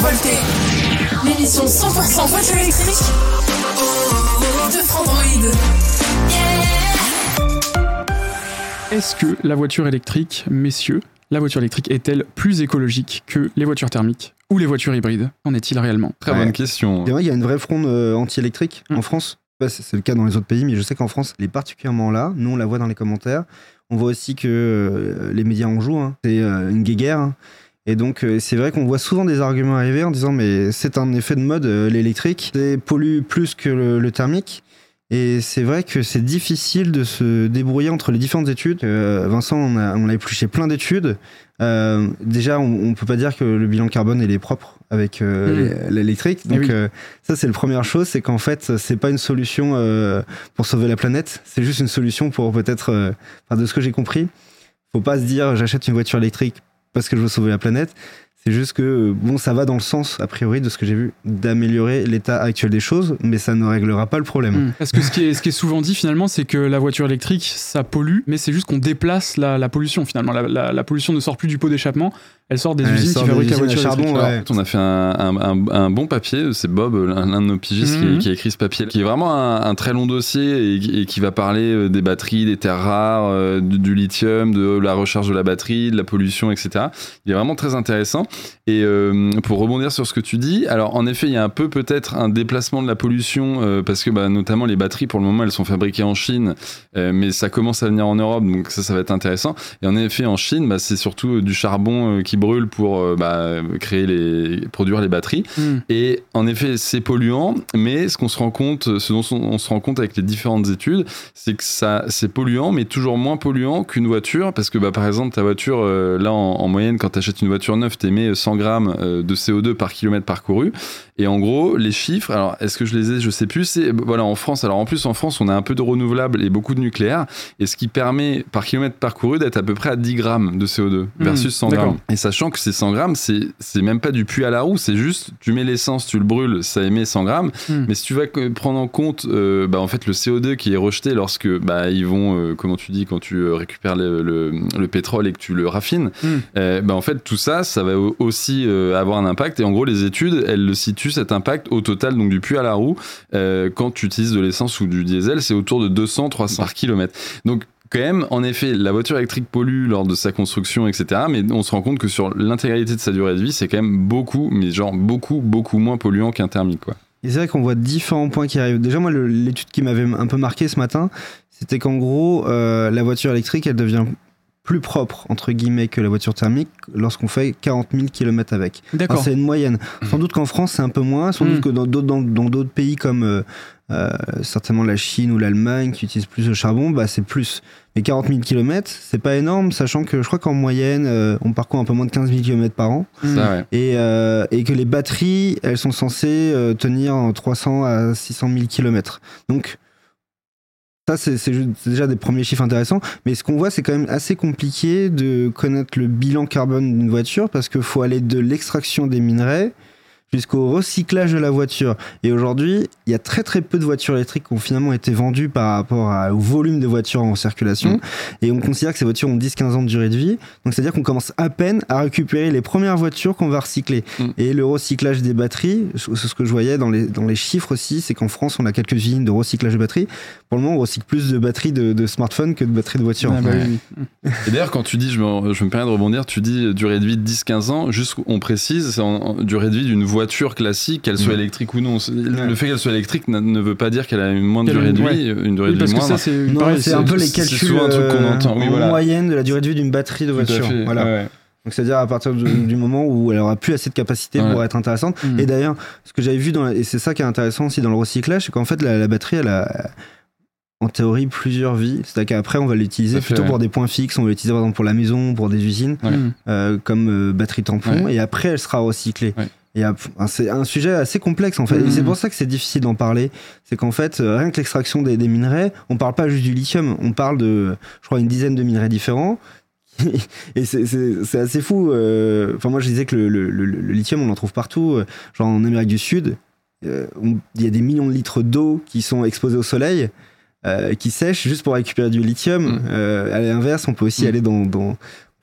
Survolté, l'émission 100% voiture électrique de Frandroid. Est-ce que la voiture électrique, messieurs, la voiture électrique est-elle plus écologique que les voitures thermiques ou les voitures hybrides? Qu'en est-il réellement? Très Ouais. bonne question. Il y a une vraie fronde euh, anti-électrique Mm. en France. Je sais pas si C'est le cas dans les autres pays, mais je sais qu'en France, elle est particulièrement là. Nous, on la voit dans les commentaires. On voit aussi que euh, les médias en jouent. hein. C'est euh, une guéguerre. hein. Et donc, euh, c'est vrai qu'on voit souvent des arguments arriver en disant mais c'est un effet de mode, euh, l'électrique. C'est pollue plus que le, le thermique. Et c'est vrai que c'est difficile de se débrouiller entre les différentes études. Euh, Vincent, on a, on a épluché plein d'études. Euh, déjà, on, on peut pas dire que le bilan carbone il est propre avec euh, Mm. l'électrique. Eh Donc, oui. euh, ça, c'est la première chose, c'est qu'en fait, c'est pas une solution pour sauver la planète. C'est juste une solution pour peut-être, de ce que j'ai compris, faut pas se dire j'achète une voiture électrique parce que je veux sauver la planète. C'est juste que, euh, bon, ça va dans le sens, a priori, de ce que j'ai vu, d'améliorer l'état actuel des choses, mais ça ne réglera pas le problème. Hmm. Parce que ce qui, est, souvent dit finalement, c'est que la voiture électrique, ça pollue, mais c'est juste qu'on déplace la, pollution finalement. La pollution ne sort plus du pot d'échappement, elle sort des Elle usines sort qui des fabriquent la usines à voiture charbon, on a fait un, un- un- un bon papier, c'est Bob, l'un l'un de nos pigistes, Mhm. qui, qui a écrit ce papier, qui est vraiment un, un très long dossier et, et qui va parler euh, des batteries, des terres rares, euh, du, du lithium, de la recharge de la batterie, de la pollution, etc. Il est vraiment très intéressant. Et euh, pour rebondir sur ce que tu dis, alors en effet, il y a un peu peut-être un déplacement de la pollution euh, parce que bah, notamment les batteries, pour le moment, elles sont fabriquées en Chine, euh, mais ça commence à venir en Europe, donc ça, ça va être intéressant. Et en effet, en Chine, bah, c'est surtout euh, du charbon euh, qui brûle pour euh, bah, créer les, produire les batteries. Hmm. Et en effet, c'est polluant, mais ce qu'on se rend compte, ce dont on, se rend compte avec les différentes études, c'est que ça, c'est polluant, mais toujours moins polluant qu'une voiture, parce que bah, par exemple, ta voiture, euh, là, en, en moyenne, quand tu achètes une voiture neuve, t'émets 100 grammes euh, de CO2 par kilomètre parcouru. Et en gros, les chiffres, alors est-ce que je les ai, je sais plus, c'est voilà en France. Alors en plus, en France, on a un peu de renouvelable et beaucoup de nucléaire, et ce qui permet par kilomètre parcouru d'être à peu près à 10 grammes de CO2 versus 100 d'accord. grammes. Et sachant que ces 100 grammes, c'est même pas du puits à la roue, c'est juste tu mets l'essence, tu le brûles, ça émet 100 grammes. Hmm. Mais si tu vas prendre en compte, euh, bah, en fait, le CO2 qui est rejeté lorsque bah, ils vont, euh, comment tu dis, quand tu euh, récupères le, le- le pétrole et que tu le raffines, Hmm. euh, bah, en fait, tout ça, ça va au- aussi avoir un impact. Et en gros, les études, elles le situent cet impact au total, donc du puits à la roue, quand tu utilises de l'essence ou du diesel, c'est autour de 200-300 par kilomètre. Donc quand même, en effet, la voiture électrique pollue lors de sa construction, etc. Mais on se rend compte que sur l'intégralité de sa durée de vie, c'est quand même beaucoup, mais genre beaucoup, beaucoup moins polluant qu'un thermique, quoi. Et c'est vrai qu'on voit différents points qui arrivent. Déjà, moi, l'étude qui m'avait un peu marqué ce matin, c'était qu'en gros, euh, la voiture électrique, elle devient plus propre, entre guillemets, que la voiture thermique lorsqu'on fait 40 000 km avec. Enfin, D'accord. c'est une moyenne. Sans doute qu'en France, c'est un peu moins. Sans doute que dans d'autres dans, dans d'autres pays comme euh, euh, certainement la Chine ou l'Allemagne qui utilisent plus le charbon, bah, c'est plus. Mais 40 000 km, c'est pas énorme, sachant que je crois qu'en moyenne, euh, on parcourt un peu moins de 15 000 km par an. Hmm. Ça, ouais. Et, euh, et que les batteries, elles sont censées tenir en 300 à 600 000 km. Donc, ça, c'est déjà des premiers chiffres intéressants. Mais ce qu'on voit, c'est quand même assez compliqué de connaître le bilan carbone d'une voiture parce qu'il faut aller de l'extraction des minerais jusqu'au recyclage de la voiture. Et aujourd'hui, il y a très très peu de voitures électriques qui ont finalement été vendues par rapport à- au volume de voitures en circulation. Mm. Et on considère que ces voitures ont 10-15 ans de durée de vie. Donc c'est-à-dire qu'on commence à peine à récupérer les premières voitures qu'on va recycler. Mm. Et le recyclage des batteries, c'est ce que je voyais dans les, dans les chiffres aussi, c'est qu'en France, on a quelques usines de recyclage de batteries. Pour le moment, on recycle plus de batteries de, de smartphones que de batteries de voitures. Ah bah oui. Et d'ailleurs, quand tu dis, je me, je me permets de rebondir, tu dis durée de vie de 10-15 ans, juste on précise, c'est en, en durée de vie d'une voiture classique, qu'elle soit Mm. électrique ou non. Le fait qu'elle soit électrique ne veut pas dire qu'elle a une moins de durée de vie, une durée de vie moindre. c'est un peu les calculs euh, en moyenne de la durée de vie d'une batterie de voiture. Voilà. Donc c'est-à-dire à partir du, du moment où elle aura plus assez de capacité Ouais. pour être intéressante. Mm. Et d'ailleurs, ce que j'avais vu dans la- et c'est ça qui est intéressant aussi dans le recyclage, c'est qu'en fait la, la batterie elle a en théorie plusieurs vies. C'est-à-dire qu'après on va l'utiliser plutôt ouais. pour des points fixes, on va l'utiliser par exemple pour la maison, pour des usines, Ouais. Euh, comme euh, batterie tampon, et après elle sera recyclée. C'est un sujet assez complexe en fait. Et c'est pour ça que c'est difficile d'en parler. C'est qu'en fait, euh, rien que l'extraction des, des minerais, on parle pas juste du lithium, on parle de, je crois, une dizaine de minerais différents. et c'est- assez fou. euh, Enfin, moi, je disais que le, le- le- le lithium, on en trouve partout. euh, Genre en Amérique du Sud, il y a des millions de litres d'eau qui sont exposés au soleil, euh, qui sèchent juste pour récupérer du lithium. Mm. Euh, à l'inverse, on peut aussi Mm. aller dans, dans-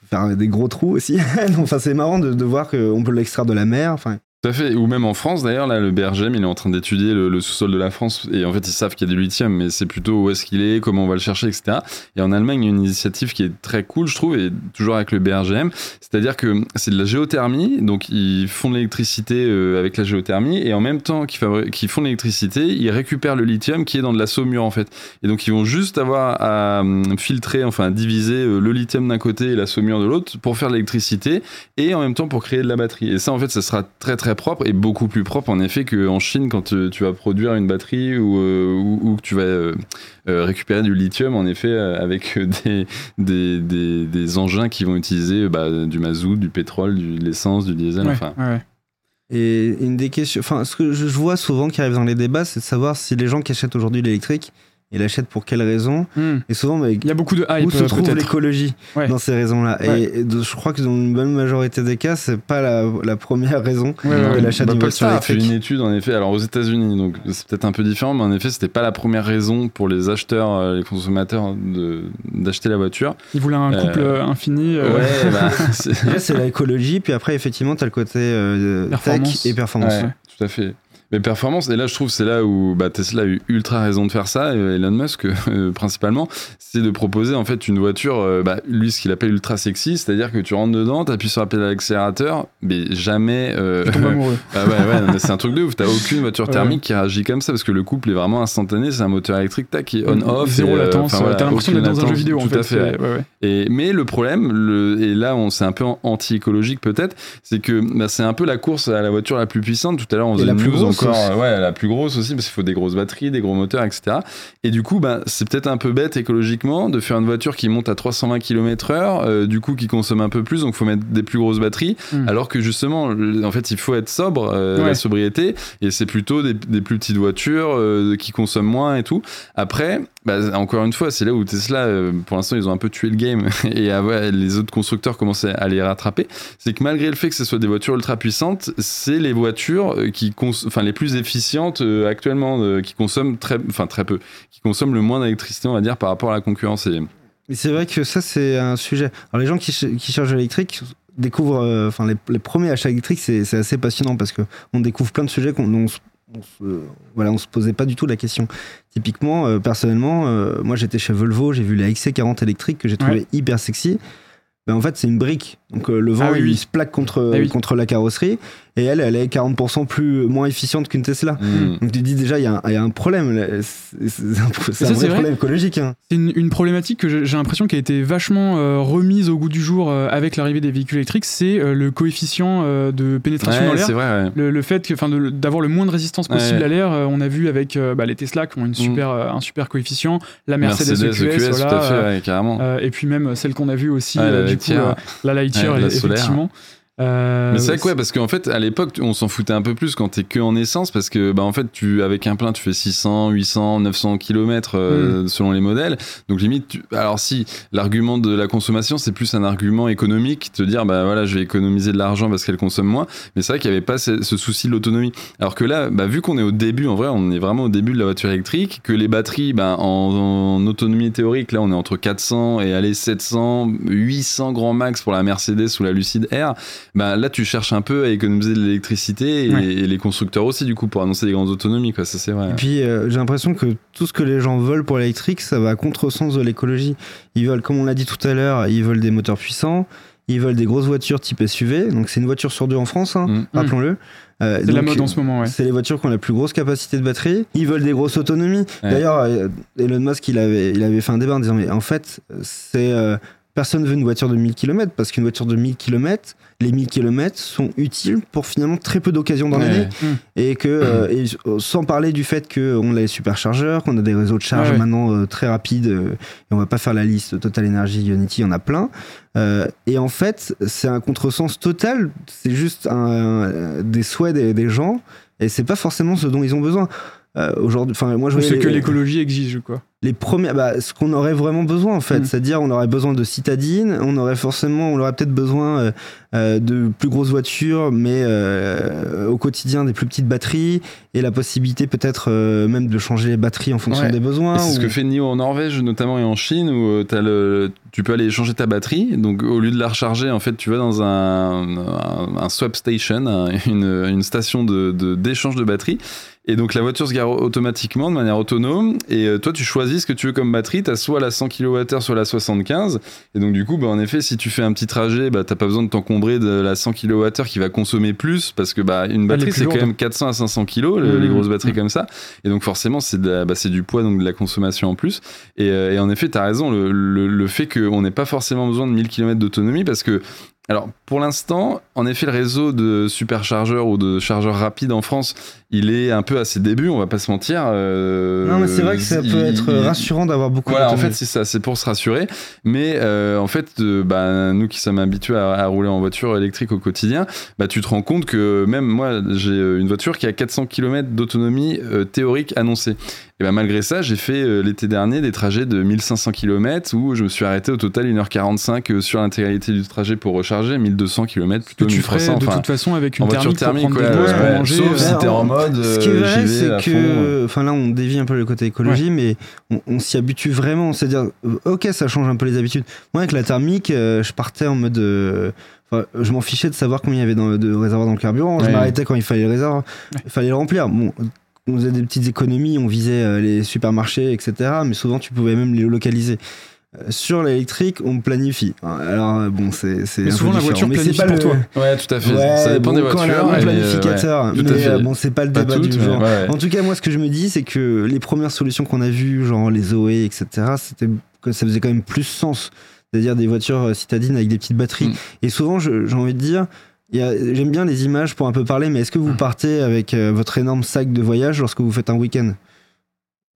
faire des gros trous aussi. enfin, c'est marrant de, de voir qu'on peut l'extraire de la mer. Enfin, Tout à fait. Ou même en France, d'ailleurs, là, le BRGM, il est en train d'étudier le, sous-sol de la France. Et en fait, ils savent qu'il y a du lithium, mais c'est plutôt où est-ce qu'il est, comment on va le chercher, etc. Et en Allemagne, il y a une initiative qui est très cool, je trouve, et toujours avec le BRGM. C'est-à-dire que c'est de la géothermie. Donc, ils font de l'électricité euh, avec la géothermie. Et en même temps qu'ils font de l'électricité, ils récupèrent le lithium qui est dans de la saumure, en fait. Et donc, ils vont juste avoir à hum, filtrer, enfin, à diviser euh, le lithium d'un côté et la saumure de l'autre pour faire de l'électricité et en même temps pour créer de la batterie. Et ça, en fait, ça sera très très propre et beaucoup plus propre en effet qu'en Chine quand euh, tu vas produire une batterie ou, euh, ou, ou que tu vas euh, récupérer du lithium en effet avec des, des, des, des engins qui vont utiliser bah, du mazout, du pétrole, du, de l'essence, du diesel. Ouais, Enfin, ouais. Et une des questions, enfin, ce que je je vois souvent qui arrive dans les débats, c'est de savoir si les gens qui achètent aujourd'hui l'électrique, ils l'achètent pour quelles raisons. Hmm. Et souvent, mais Il y a beaucoup de hype, où se euh, trouve l'écologie Ouais. dans ces raisons-là Ouais. Et je crois que dans une bonne majorité des cas, c'est pas la, la première raison Ouais, de l'achat Bah, d'une voiture Polestar a fait électrique. une étude en effet, alors aux États-Unis, donc c'est peut-être un peu différent, mais en effet, c'était pas la première raison pour les acheteurs, euh, les consommateurs de- d'acheter la voiture. Ils voulaient un couple Euh, euh, infini. euh, Ouais, bah, c'est- l'écologie, puis après, effectivement, t'as le côté euh, Performance. tech et performance. Ouais, tout à fait. Mais performance, et là je trouve c'est là où bah, Tesla a eu ultra raison de faire ça, et Elon Musk euh, principalement, c'est de proposer en fait une voiture, euh, bah, lui ce qu'il appelle ultra sexy, c'est-à-dire que tu rentres dedans, t'appuies sur la pédale d'accélérateur, mais jamais... euh, Tu tombes amoureux. ah ouais, ouais, c'est un truc de ouf, t'as aucune voiture Ouais. thermique qui réagit comme ça, parce que le couple est vraiment instantané, c'est un moteur électrique, tac, qui est on-off. Zéro euh, latence. voilà, T'as l'impression d'être dans un jeu vidéo en tout fait. à fait. ouais. Et, mais le problème, le, et là on c'est un peu en- anti-écologique peut-être, c'est que bah, c'est un peu la course à la voiture la plus puissante. Tout à l'heure on faisait la plus grosse encore, ouais, la plus grosse aussi, parce qu'il faut des grosses batteries, des gros moteurs, etc. Et du coup, bah, c'est peut-être un peu bête écologiquement de faire une voiture qui monte à 320 km/h, euh, du coup qui consomme un peu plus, donc faut mettre des plus grosses batteries. Mm. Alors que justement, en fait, il faut être sobre, euh, Ouais. la sobriété, et c'est plutôt des, des plus petites voitures euh, qui consomment moins et tout. Après, bah, encore une fois, c'est là où Tesla, pour l'instant, ils ont un peu tué le game et ah ouais, les autres constructeurs commençaient à les rattraper. C'est que malgré le fait que ce soit des voitures ultra puissantes, c'est les voitures qui enfin les plus efficientes euh, actuellement, euh, qui consomment très, enfin très peu, qui consomment le moins d'électricité, on va dire, par rapport à la concurrence. Et c'est vrai que ça, c'est un sujet. Alors, les gens qui, ch- qui cherchent l'électrique découvrent, euh, enfin, les, les premiers achats électriques, c'est c'est assez passionnant parce que on découvre plein de sujets qu'on dont on se, on se- voilà, on se posait pas du tout la question. Typiquement, euh, personnellement, euh, moi, j'étais chez Volvo, j'ai vu la XC40 électrique que j'ai trouvé Ouais. hyper sexy. Ben, en fait, c'est une brique. Donc, euh, le vent, Ah oui, il oui. se plaque contre, Ah oui. contre la carrosserie. Et elle, elle est 40% plus, moins efficiente qu'une Tesla. Mm. Donc, tu dis déjà, il y, a un- il y a un problème. C'est un, ça, vrai problème écologique. hein. C'est une, une problématique que j'ai l'impression qui a été vachement euh, remise au goût du jour euh, avec l'arrivée des véhicules électriques, c'est euh, le coefficient euh, de pénétration dans Ouais, l'air. c'est vrai. ouais. Le, le fait que, enfin, de- d'avoir le moins de résistance possible Ouais. à l'air, euh, on a vu avec euh, bah, les Tesla qui ont une super, euh, un super coefficient, la Mercedes, EQS, EQS, voilà, tout à fait, ouais, carrément. euh, et puis même celle qu'on a vue aussi, Ouais, euh, la du coup, euh, la Lightyear, Ouais, la effectivement. Euh, Mais c'est vrai que ouais, parce qu'en fait, à l'époque, on s'en foutait un peu plus quand t'es que en essence, parce que bah en fait, tu avec un plein, tu fais 600, 800, 900 km Mm. selon les modèles. Donc limite, tu- alors si l'argument de la consommation, c'est plus un argument économique, te dire bah voilà, je vais économiser de l'argent parce qu'elle consomme moins. Mais c'est vrai qu'il n'y avait pas ce, ce souci de l'autonomie. Alors que là, bah, vu qu'on est au début, en vrai, on est vraiment au début de la voiture électrique, que les batteries, bah, en, en autonomie théorique, là, on est entre 400 et allez 700, 800 grand max pour la Mercedes ou la Lucid Air bah, là tu cherches un peu à économiser de l'électricité et, Ouais. et les constructeurs aussi du coup pour annoncer des grandes autonomies quoi ça c'est vrai Et puis euh, j'ai l'impression que tout ce que les gens veulent pour l'électrique, ça va à contresens de l'écologie. Ils veulent, comme on l'a dit tout à l'heure, ils veulent des moteurs puissants, ils veulent des grosses voitures type SUV. Donc c'est une voiture sur deux en France, hein, Mm. rappelons-le. Euh, c'est la mode en ce moment, ouais. C'est les voitures qui ont la plus grosse capacité de batterie. Ils veulent des grosses autonomies. Ouais. D'ailleurs, euh, Elon Musk, il avait, il avait fait un débat en disant Mais en fait, c'est. euh, personne veut une voiture de 1000 km parce qu'une voiture de 1000 km, les 1000 km sont utiles pour finalement très peu d'occasions dans Ouais. l'année. Mm. Et que, euh, et sans parler du fait qu'on a les superchargeurs, qu'on a des réseaux de charge Ouais, maintenant euh, très rapides, euh, et on va pas faire la liste Total Energy, Unity, il y en a plein. Euh, et en fait, c'est un contresens total, c'est juste un, un- des souhaits des, des gens, et c'est pas forcément ce dont ils ont besoin. Euh, Aujourd'hui, enfin, moi je ce que l'écologie exige, quoi. Les premières, bah, ce qu'on aurait vraiment besoin en fait, Mm. c'est-à-dire on aurait besoin de citadines, on aurait forcément, on aurait peut-être besoin euh, de plus grosses voitures, mais euh, au quotidien des plus petites batteries et la possibilité peut-être euh, même de changer les batteries en fonction Ouais. des besoins. C'est ce que fait NIO en Norvège notamment et en Chine où le, tu peux aller changer ta batterie. Donc au lieu de la recharger, en fait, tu vas dans un, un, un swap station, un- une, une station de, de- d'échange de, batterie. Et donc la voiture se gare automatiquement de manière autonome. Et toi, tu choisis ce que tu veux comme batterie. Tu as soit la 100 kWh, soit la 75. Et donc du coup, bah, en effet, si tu fais un petit trajet, bah, t'as pas besoin de t'encombrer de la 100 kWh qui va consommer plus parce que bah, une batterie c'est quand même 400 à 500 kg, le- les Mmh. grosses batteries Mmh. comme ça. Et donc forcément, c'est, bah, du poids, donc de la consommation en plus. Et, euh, et en effet, tu as raison, le, le- le fait qu'on n'ait pas forcément besoin de 1000 km d'autonomie parce que, alors pour l'instant, en effet, le réseau de superchargeurs ou de chargeurs rapides en France, il est un peu à ses débuts, on va pas se mentir. euh, Non, mais c'est vrai que ça il- peut être il- rassurant d'avoir beaucoup voilà, en fait, c'est ça, c'est pour se rassurer. Mais euh, en fait, euh, bah, nous qui sommes habitués à, à rouler en voiture électrique au quotidien, bah, tu te rends compte que même moi, j'ai une voiture qui a 400 km d'autonomie théorique annoncée. Et bah, malgré ça, j'ai fait euh, l'été dernier des trajets de 1500 km où je me suis arrêté au total 1h45 euh, sur l'intégralité du trajet pour recharger, 1200 km Que plutôt tu ferais 1300. de enfin, toute façon avec une en voiture thermique, pour thermique, prendre ouais, des pauses, ouais, pour manger. sauf euh, si t'es en mode, Ce qui est vrai, à c'est que, enfin là, on dévie un peu le côté écologie, mais on, on s'y habitue vraiment. C'est-à-dire, euh, ok, ça change un peu les habitudes. Moi, avec la thermique, euh, je partais en mode, euh, enfin, je m'en fichais de savoir combien il y avait dans, de réservoirs dans le carburant. Je m'arrêtais quand il fallait le réservoir, il fallait le remplir. Bon. On faisait des petites économies, on visait euh, les supermarchés, etc. Mais souvent, tu pouvais même les localiser. Euh, Sur l'électrique, on planifie. Alors, euh, bon, c'est un peu souvent, la voiture Mais c'est planifie pas pour le- toi. Ouais, tout à fait. Ouais, ça dépend bon, des quand elle a voitures. un euh, planificateur. ouais, mais à fait. euh, bon, c'est pas le Pas débat toutes, du ouais. En tout cas, moi, ce que je me dis, c'est que les premières solutions qu'on a vues, genre les Zoé, etc., c'était que ça faisait quand même plus sens. C'est-à-dire des voitures citadines avec des petites batteries. Mm. Et souvent, j'ai envie de dire, j'aime bien les images pour un peu parler, mais est-ce que vous Mm. partez avec euh, votre énorme sac de voyage lorsque vous faites un week-end?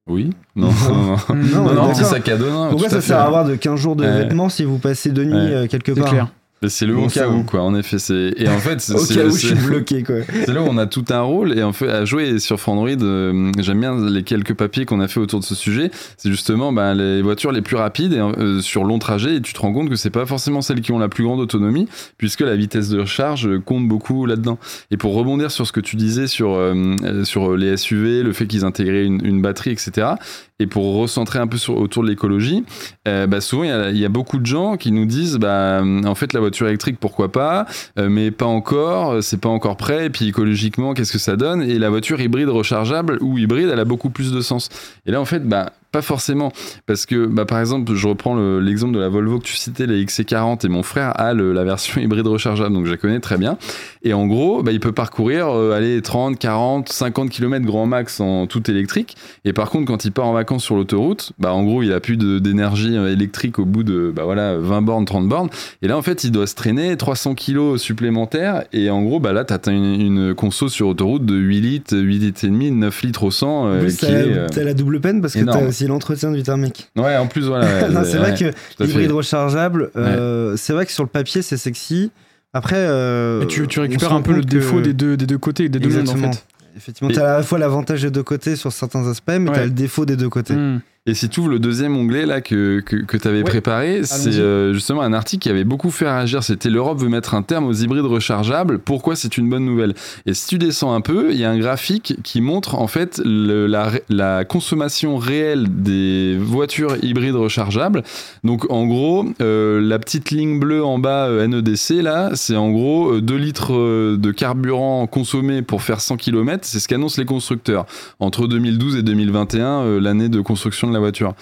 Oui. Non, non, non. Non, Non, non, d'accord. petit sac à dos. Pourquoi ça sert à avoir de 15 jours de Ouais. vêtements si vous passez deux nuits Ouais. euh, quelque part? clair. C'est le Bon au cas où, quoi. En effet, c'est. Et en fait, Au cas où je suis bloqué, quoi. c'est là où on a tout un rôle. Et en fait, à jouer sur Frandroid, euh, j'aime bien les quelques papiers qu'on a fait autour de ce sujet. C'est justement bah, les voitures les plus rapides et, euh, sur long trajet. Et tu te rends compte que c'est pas forcément celles qui ont la plus grande autonomie, puisque la vitesse de recharge euh, compte beaucoup là-dedans. Et pour rebondir sur ce que tu disais sur, euh, euh, sur les SUV, le fait qu'ils intégraient une, une batterie, etc. Et pour recentrer un peu autour de l'écologie, euh, bah, souvent il y, a- beaucoup de gens qui nous disent bah, en fait la voiture électrique pourquoi pas euh, mais pas encore euh, c'est pas encore prêt et puis écologiquement qu'est-ce que ça donne? Et la voiture hybride rechargeable ou hybride elle a beaucoup plus de sens. Et là en fait bah pas forcément parce que bah, par exemple je reprends le- l'exemple de la Volvo que tu citais la XC40 et mon frère a le- la version hybride rechargeable donc je la connais très bien et en gros bah, il peut parcourir euh, aller 30 40 50 km grand max en tout électrique et par contre, quand il part en vacances sur l'autoroute, bah en gros, il a plus d'énergie euh, électrique au bout de bah voilà 20 bornes, 30 bornes. Et là, en fait, il doit se traîner 300 kilos supplémentaires. Et en gros, bah là, t'as t'as une, une conso sur autoroute de 8 litres, 8 litres et demi, 9 litres au 100. En euh, plus, qui est, la, euh, la double peine parce que énorme. t'as aussi l'entretien du thermique. Ouais, en plus, voilà. ouais, c'est vrai que l'hybride rechargeable, euh, c'est vrai que sur le papier, c'est sexy. Après, euh, tu, tu récupères un peu le défaut que- des deux, des deux côtés, des deux mondes en fait. Effectivement, Et- t'as à la fois l'avantage des deux côtés sur certains aspects, mais Ouais. t'as le défaut des deux côtés. Hmm. Et si tu ouvres le deuxième onglet là que, que, que tu avais Ouais. préparé, c'est euh, justement un article qui avait beaucoup fait réagir. C'était l'Europe veut mettre un terme aux hybrides rechargeables. Pourquoi c'est une bonne nouvelle? Et si tu descends un peu, il y a un graphique qui montre en fait le- la, consommation réelle des voitures hybrides rechargeables. Donc en gros, euh, la petite ligne bleue en bas euh, NEDC là, c'est en gros euh, 2 litres de carburant consommé pour faire 100 km. C'est ce qu'annoncent les constructeurs entre 2012 et 2021, euh, l'année de construction de la voiture.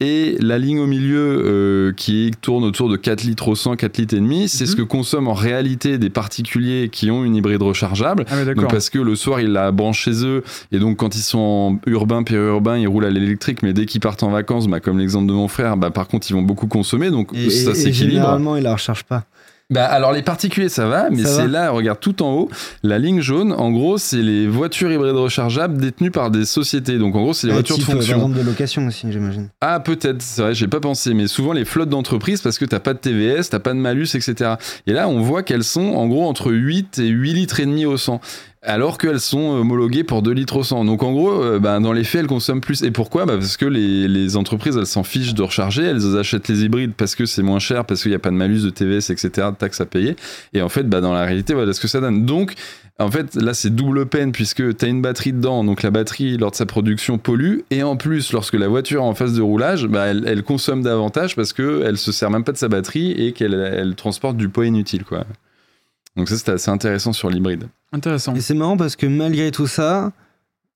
Et la ligne au milieu euh, qui tourne autour de 4 litres au 100, 4 litres et demi, c'est Mhm. ce que consomment en réalité des particuliers qui ont une hybride rechargeable. Ah Donc parce que le soir ils la branchent chez eux et donc quand ils sont en urbain, périurbain, ils roulent à l'électrique, mais dès qu'ils partent en vacances, bah, comme l'exemple de mon frère, bah, par contre ils vont beaucoup consommer, donc Et, ça et- et s'équilibre. généralement, il la recharge pas. Bah alors les particuliers ça va, mais c'est là, regarde tout en haut, la ligne jaune, en gros c'est les voitures hybrides rechargeables détenues par des sociétés. Donc en gros c'est les Euh, voitures de euh, fonction. de location aussi, j'imagine. Ah peut-être, c'est vrai, j'ai pas pensé, mais souvent les flottes d'entreprises parce que t'as pas de TVS, t'as pas de malus, etc. Et là on voit qu'elles sont en gros entre 8 et 8 litres et demi au 100. Alors qu'elles sont homologuées pour 2 litres au 100. Donc en gros, euh, ben, dans les faits, elles consomment plus. Et pourquoi? Bah, Parce que les, les entreprises, elles s'en fichent de recharger, elles achètent les hybrides parce que c'est moins cher, parce qu'il n'y a pas de malus de TVS, etc., de taxes à payer. Et en fait, bah, dans la réalité, voilà ce que ça donne. Donc, en fait, là, c'est double peine puisque tu as une batterie dedans, donc la batterie, lors de sa production, pollue. Et en plus, lorsque la voiture est en phase de roulage, bah, elle, elle consomme davantage parce qu'elle se sert même pas de sa batterie et qu'elle elle transporte du poids inutile. Quoi. Donc ça, c'était assez intéressant sur l'hybride. Intéressant. Et c'est marrant parce que malgré tout ça,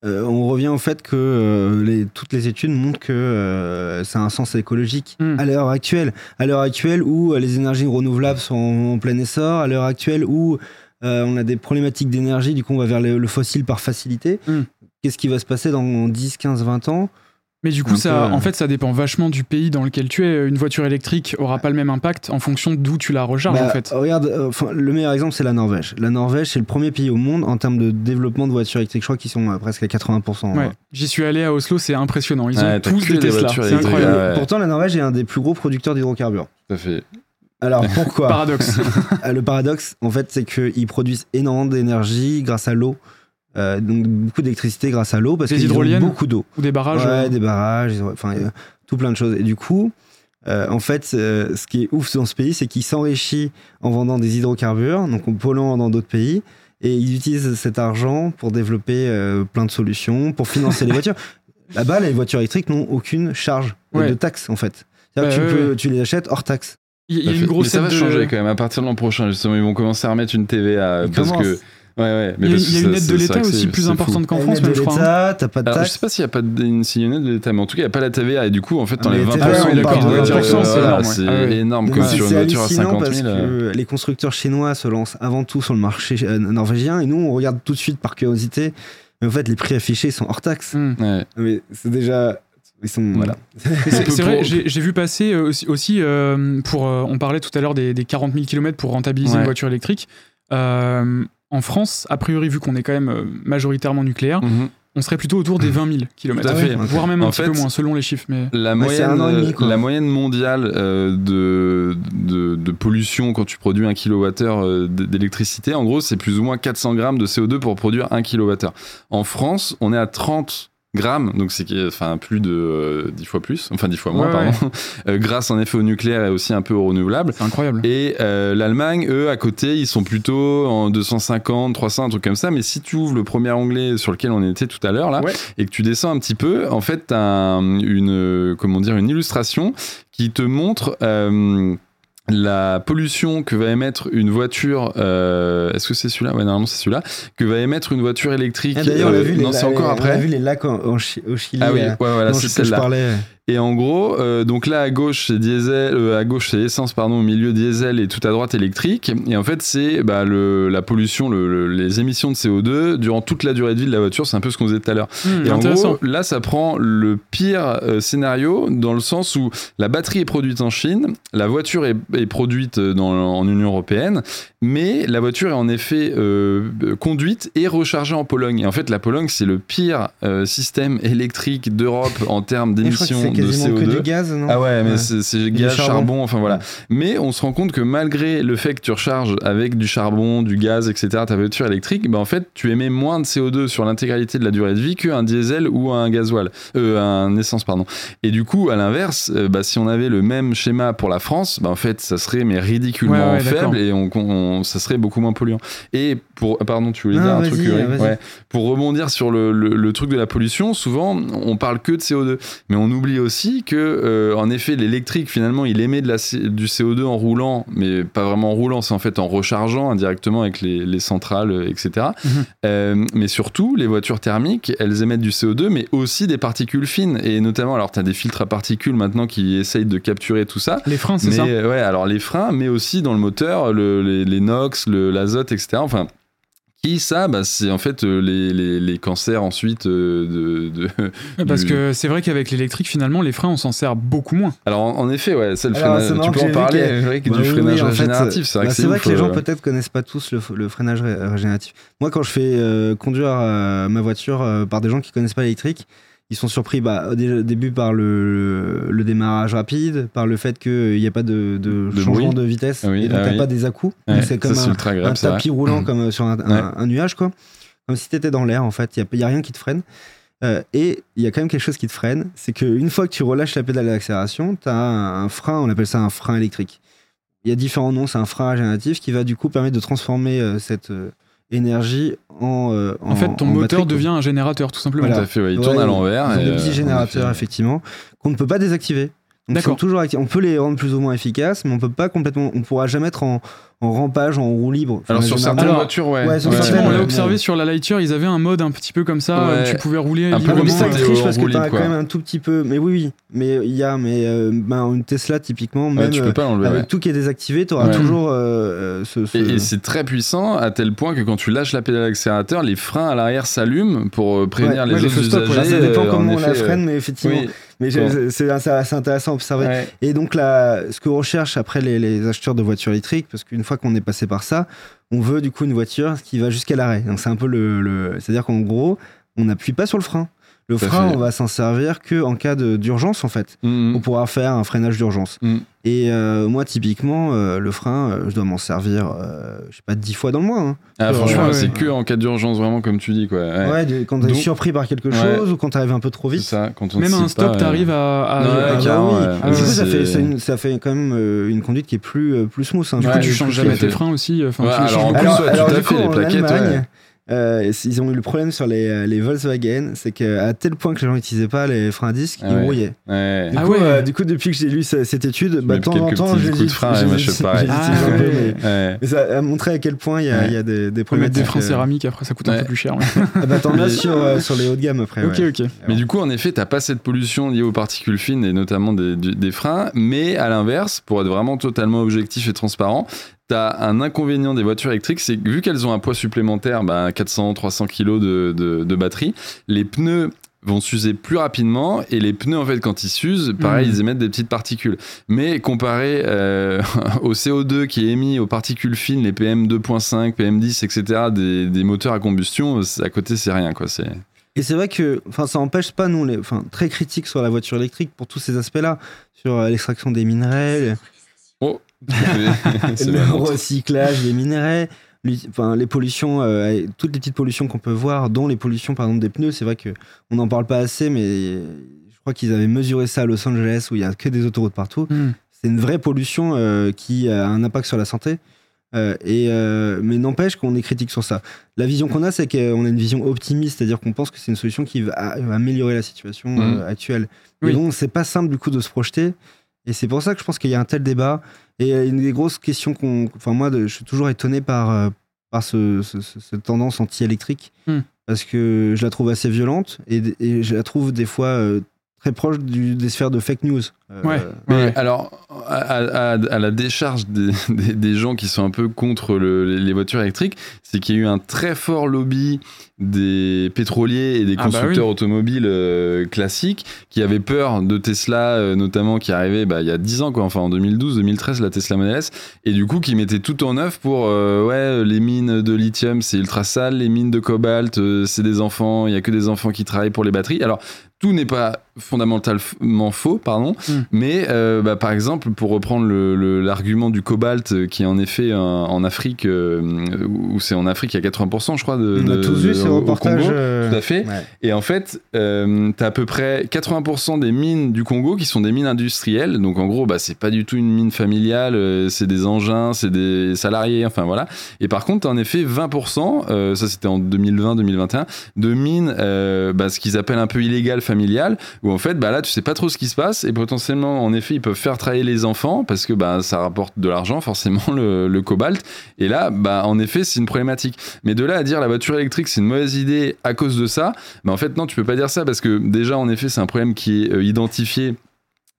euh, on revient au fait que euh, les- toutes les études montrent que euh, ça a un sens écologique Hmm. à l'heure actuelle. À l'heure actuelle où euh, les énergies renouvelables sont en, en plein essor, à l'heure actuelle où euh, on a des problématiques d'énergie, du coup on va vers le, le fossile par facilité. Hmm. Qu'est-ce qui va se passer dans 10, 15, 20 ans? Mais du coup, Un ça, peu, euh, en fait, ça dépend vachement du pays dans lequel tu es. Une voiture électrique aura pas le même impact en fonction d'où tu la recharges, Bah, en fait. Regarde, euh, le meilleur exemple, c'est la Norvège. La Norvège, c'est le premier pays au monde en termes de développement de voitures électriques. Je crois qu'ils sont euh, presque à 80%. Ouais. J'y suis allé à Oslo, c'est impressionnant. Ils Ouais, ont tous que des Tesla. voitures C'est électriques, incroyable. ouais. Pourtant, la Norvège est un des plus gros producteurs d'hydrocarbures. Tout à fait. Alors pourquoi? Paradoxe. Ah, Le paradoxe, en fait, c'est qu'ils produisent énormément d'énergie grâce à l'eau. Euh, donc beaucoup d'électricité grâce à l'eau parce Des qu'ils ont hydroliennes beaucoup d'eau. Ou des barrages. Ouais, euh, des barrages, enfin euh, tout plein de choses. Et du coup, euh, en fait, euh, ce qui est ouf dans ce pays, c'est qu'il s'enrichit en vendant des hydrocarbures, donc en polluant dans d'autres pays, et ils utilisent cet argent pour développer euh, plein de solutions, pour financer les voitures. Là-bas, les voitures électriques n'ont aucune charge Ouais. de taxe en fait. Bah, tu, ouais, peux- ouais. tu les achètes hors taxe. Il y, a à une grosse Mais ça va de- changer quand même à partir de l'an prochain justement ils vont commencer à remettre une TVA Ils parce commencent. que ouais ouais mais Il y a, parce il y a que une aide de l'État aussi plus importante qu'en France, même, je crois. hein. t'as pas de Alors, je taxe. sais pas s'il y a pas de, une, s'il y a une aide de l'État, mais en tout cas, il n'y a pas la TVA, et du coup, en fait, t'enlèves mais 20% TVA, de oui, d'accord, part de- 20%, c'est énorme. C'est énorme, comme sur une voiture à hallucinant 50 parce 000. euh, les constructeurs chinois se lancent avant tout sur le marché euh, norvégien et nous on regarde tout de suite par curiosité. Mais en fait, les prix affichés sont hors taxe. Hmm. ouais. Mais c'est déjà. Ils sont. Voilà. C'est vrai, j'ai vu passer euh, aussi, aussi, euh, pour. euh, on parlait tout à l'heure des, des 40 000 km pour rentabiliser Ouais. une voiture électrique. Euh, en France, a priori, vu qu'on est quand même euh, majoritairement nucléaire, Mhm. on serait plutôt autour des 20 000 km. Tout à fait. Voire même un En petit fait, peu moins, selon les chiffres. Mais La Ouais, c'est moyenne, demi, la mondiale euh, de, de, de pollution quand tu produis un kilowattheure euh, d- d'électricité, en gros, c'est plus ou moins 400 grammes de CO2 pour produire un kilowattheure. En France, on est à 30 grammes, donc c'est enfin plus de euh, 10 fois plus, enfin 10 fois moins, Ouais, pardon, Euh, grâce en effet au nucléaire et aussi un peu au renouvelable. c'est incroyable. Et euh, l'Allemagne, eux, à côté, ils sont plutôt en 250, 300, un truc comme ça. Mais si tu ouvres le premier onglet sur lequel on était tout à l'heure, là, Ouais. et que tu descends un petit peu, en fait, tu as une, euh, comment dire, une illustration qui te montre. euh, la pollution que va émettre une voiture, euh, est-ce que c'est celui-là? Ouais, normalement c'est celui-là, que va émettre une voiture électrique. Ah, D'ailleurs, on a euh, vu les, non, c'est on a vu les lacs en- en Chi- au Chili. Ah oui, euh, ouais, voilà, c'est celle-là. Et en gros, euh, donc là à gauche c'est diesel, euh, à gauche c'est essence pardon, au milieu diesel et tout à droite électrique. Et en fait c'est bah, le, la pollution, le- le- les émissions de CO2 durant toute la durée de vie de la voiture. C'est un peu ce qu'on faisait tout à l'heure. Hmm, Et en gros, là, ça prend le pire euh, scénario dans le sens où la batterie est produite en Chine, la voiture est, est produite dans, en Union européenne, mais la voiture est en effet conduite et rechargée en Pologne. Et en fait, la Pologne, c'est le pire système électrique d'Europe en termes d'émissions c'est de quasiment que CO2. du gaz, non Ah ouais, mais Ouais. c'est- gaz, charbon. charbon. enfin voilà. Mais on se rend compte que malgré le fait que tu recharges avec du charbon, du gaz, etc., ta voiture électrique, bah en fait, tu émets moins de CO2 sur l'intégralité de la durée de vie qu'un diesel ou un gasoil, euh, un essence, pardon. Et du coup, à l'inverse, euh, bah, si on avait le même schéma pour la France, bah, en fait, ça serait mais ridiculement Ouais, ouais, d'accord. faible et on, on- ça serait beaucoup moins polluant. Et pour, pardon, tu voulais dire un truc. Ouais. Pour rebondir sur le, le- le truc de la pollution, souvent on parle que de CO2, mais on oublie aussi que, euh, en effet, l'électrique finalement il émet de la, du CO2 en roulant, mais pas vraiment en roulant, c'est en fait en rechargeant indirectement avec les, les centrales, euh, etc. Mhm. Euh, mais surtout, les voitures thermiques, elles émettent du CO2, mais aussi des particules fines, et notamment, alors tu as des filtres à particules maintenant qui essayent de capturer tout ça. Les freins, c'est ça ouais, alors les freins, mais aussi dans le moteur, le- les, les NOx, l'azote, etc. Enfin, qui ça? Bah, C'est en fait euh, les, les- les cancers ensuite euh, de. de- Parce du- que c'est vrai qu'avec l'électrique, finalement, les freins, on s'en sert beaucoup moins. Alors en, en effet, ouais, c'est le Alors, freinage. Tu peux en parler, Bah du oui, freinage oui, régénératif. C'est vrai bah, que c'est c'est vrai ouf, que les gens euh, peut-être connaissent pas tous le, le freinage ré- régénératif. Moi, quand je fais euh, conduire euh, ma voiture euh, par des gens qui connaissent pas l'électrique, ils sont surpris bah, au dé- début par le, le démarrage rapide, par le fait qu'il n'y a pas de, de De changement bruit. de vitesse, Ah oui, et donc ah t'as oui. pas des à-coups. Ouais, c'est comme un, agréable, un tapis roulant comme euh, sur un, un- Ouais. un nuage quoi. comme si tu étais dans l'air en fait. Il n'y a, rien qui te freine. Euh, et il y a quand même quelque chose qui te freine, c'est qu'une fois que tu relâches la pédale d'accélération, tu as un, un frein, on appelle ça un frein électrique. Il y a différents noms, c'est un frein régénératif qui va du coup permettre de transformer euh, cette euh, énergie en. euh, En fait, ton en moteur batterie, quoi. devient un générateur, tout simplement. Tout à fait, ouais, il Ouais, tourne à l'envers. Et, des euh, petits en générateurs, effet. effectivement, qu'on ne peut pas désactiver. D'accord. toujours actifs. On peut les rendre plus ou moins efficaces, mais on peut pas complètement. On pourra jamais être en, en rampage, en roue libre. Enfin, Alors sur certaines Alors, voitures, ouais. ouais, sur Ouais, on l'a ouais. observé sur la Lightyear, ils avaient un mode un petit peu comme ça où tu pouvais rouler Un peu librement. comme Mais ça c'était triche parce que t'as quand même un tout petit peu. Mais oui, oui. Mais il y a, mais euh, ben, une Tesla typiquement, Ouais, même tu euh, peux pas l'enlever. avec ouais. tout qui est désactivé, tu auras Ouais. toujours euh, euh, ce. ce- Et, et c'est très puissant à tel point que quand tu lâches la pédale d'accélérateur, les freins à l'arrière s'allument pour euh, prévenir Ouais, les ouais, autres usagers. ça dépend euh, en comment on la freine, mais effectivement. Mais c'est assez intéressant à observer. Et donc là, ce qu'on recherche après les, les acheteurs de voitures électriques, parce qu'une fois qu'on est passé par ça, on veut du coup une voiture qui va jusqu'à l'arrêt. Donc c'est un peu le, le- c'est-à-dire qu'en gros, on n'appuie pas sur le frein. Le frein, fait. on va s'en servir que en cas de- d'urgence en fait. Mhm. On pourra faire un freinage d'urgence. Mm. Et euh, moi, typiquement, euh, le frein, euh, je dois m'en servir, euh, je sais pas, dix fois dans le mois. hein. Ah, franchement, ouais. c'est que en cas d'urgence, vraiment, comme tu dis, quoi. Ouais. Ouais, de- quand t'es Donc- surpris par quelque Ouais. chose ou quand t'arrives un peu trop C'est vite. ça, quand on Même un stop, t'arrives à. à- Ouais, Ah bah oui. ouais. Et du coup, Ça, fait, ça, une- ça fait quand même une conduite qui est plus, plus smooth. hein. Du coup, tu changes jamais tes freins aussi. Enfin, tu alors, en plus, tout à fait, les plaquettes. Euh, ils ont eu le problème sur les, euh, les Volkswagen, c'est qu'à tel point que les gens n'utilisaient pas les freins à disque, Ah ils ouais. brouillaient. Ouais. Du, Ah coup, ouais. euh, du coup, depuis que j'ai lu ce- cette étude, bah, de temps en temps, j'ai de frein, moi, je fais pareil. Ah, mais, ça a montré à quel point il y a, Ouais. il y a des, des Faut mettre des freins céramiques, après ça coûte un peu plus cher. ouais. Ah bah, T'en as sur, euh, sur les hauts de gamme après. Ok, ouais. ok. Mais du coup, en effet, t'as pas cette pollution liée aux particules fines et notamment des freins. Mais à l'inverse, pour être vraiment totalement objectif et transparent, t'as un inconvénient des voitures électriques, c'est que vu qu'elles ont un poids supplémentaire, bah, 400, 300 kilos de, de- de batterie, les pneus vont s'user plus rapidement et les pneus en fait quand ils s'usent pareil Mhm. ils émettent des petites particules mais comparé euh, au CO2 qui est émis aux particules fines les PM 2.5 PM 10 etc des, des moteurs à combustion à côté c'est rien quoi c'est Et c'est vrai que enfin, ça empêche pas, nous, est enfin, très critiques sur la voiture électrique pour tous ces aspects-là, sur euh, l'extraction des minerais, le recyclage des minerais, enfin, les pollutions, euh, toutes les petites pollutions qu'on peut voir, dont les pollutions par exemple des pneus. C'est vrai que on n'en parle pas assez, mais je crois qu'ils avaient mesuré ça à Los Angeles où il y a que des autoroutes partout. Hmm. C'est une vraie pollution euh, qui a un impact sur la santé. Euh, et euh, mais n'empêche qu'on est critique sur ça. La vision qu'on a, c'est qu'on a une vision optimiste, c'est-à-dire qu'on pense que c'est une solution qui va, améliorer la situation euh, actuelle. Oui. Et donc, c'est pas simple du coup de se projeter. Et c'est pour ça que je pense qu'il y a un tel débat. Et euh, une des grosses questions qu'on. Enfin, moi, de- je suis toujours étonné par, euh, par ce, ce- ce- cette tendance anti-électrique. Hmm. Parce que je la trouve assez violente et, et je la trouve des fois euh, très proche du- des sphères de fake news. Euh, Ouais. Mais Ouais. alors, à, à- à la décharge des, des- des gens qui sont un peu contre le- les voitures électriques, c'est qu'il y a eu un très fort lobby des pétroliers et des Ah bah constructeurs oui. automobiles euh, classiques qui avaient peur de Tesla, euh, notamment qui arrivait bah, il y a 10 ans, quoi, enfin en 2012-2013, la Tesla Model S, et du coup qui mettaient tout en œuvre pour euh, ouais, les mines de lithium, c'est ultra sale, les mines de cobalt, euh, c'est des enfants, il y a que des enfants qui travaillent pour les batteries. Alors, tout n'est pas fondamentalement faux, pardon, Mm. Mais euh, bah, par exemple, pour reprendre l'argument du cobalt, euh, qui est en effet un- en Afrique, euh, où c'est en Afrique, il y a 80%, je crois, de. on a de- tous vu au reportages. Congo. Tout à fait. ouais. Et en fait, euh, tu as à peu près 80% des mines du Congo qui sont des mines industrielles. Donc en gros, bah, c'est pas du tout une mine familiale, c'est des engins, c'est des salariés, enfin voilà. Et par contre, t'as en effet 20%, euh, ça c'était en 2020-2021, de mines, bah, ce qu'ils appellent un peu illégales familiales, où en fait, bah, là, tu sais pas trop ce qui se passe et potentiellement, en effet, ils peuvent faire travailler les enfants parce que bah, ça rapporte de l'argent, forcément, le, cobalt. Et là, bah, en effet, c'est une problématique. Mais de là à dire la voiture électrique, c'est une mauvaise idée à cause de ça, bah, en fait, non, tu peux pas dire ça parce que déjà, en effet, c'est un problème qui est euh, identifié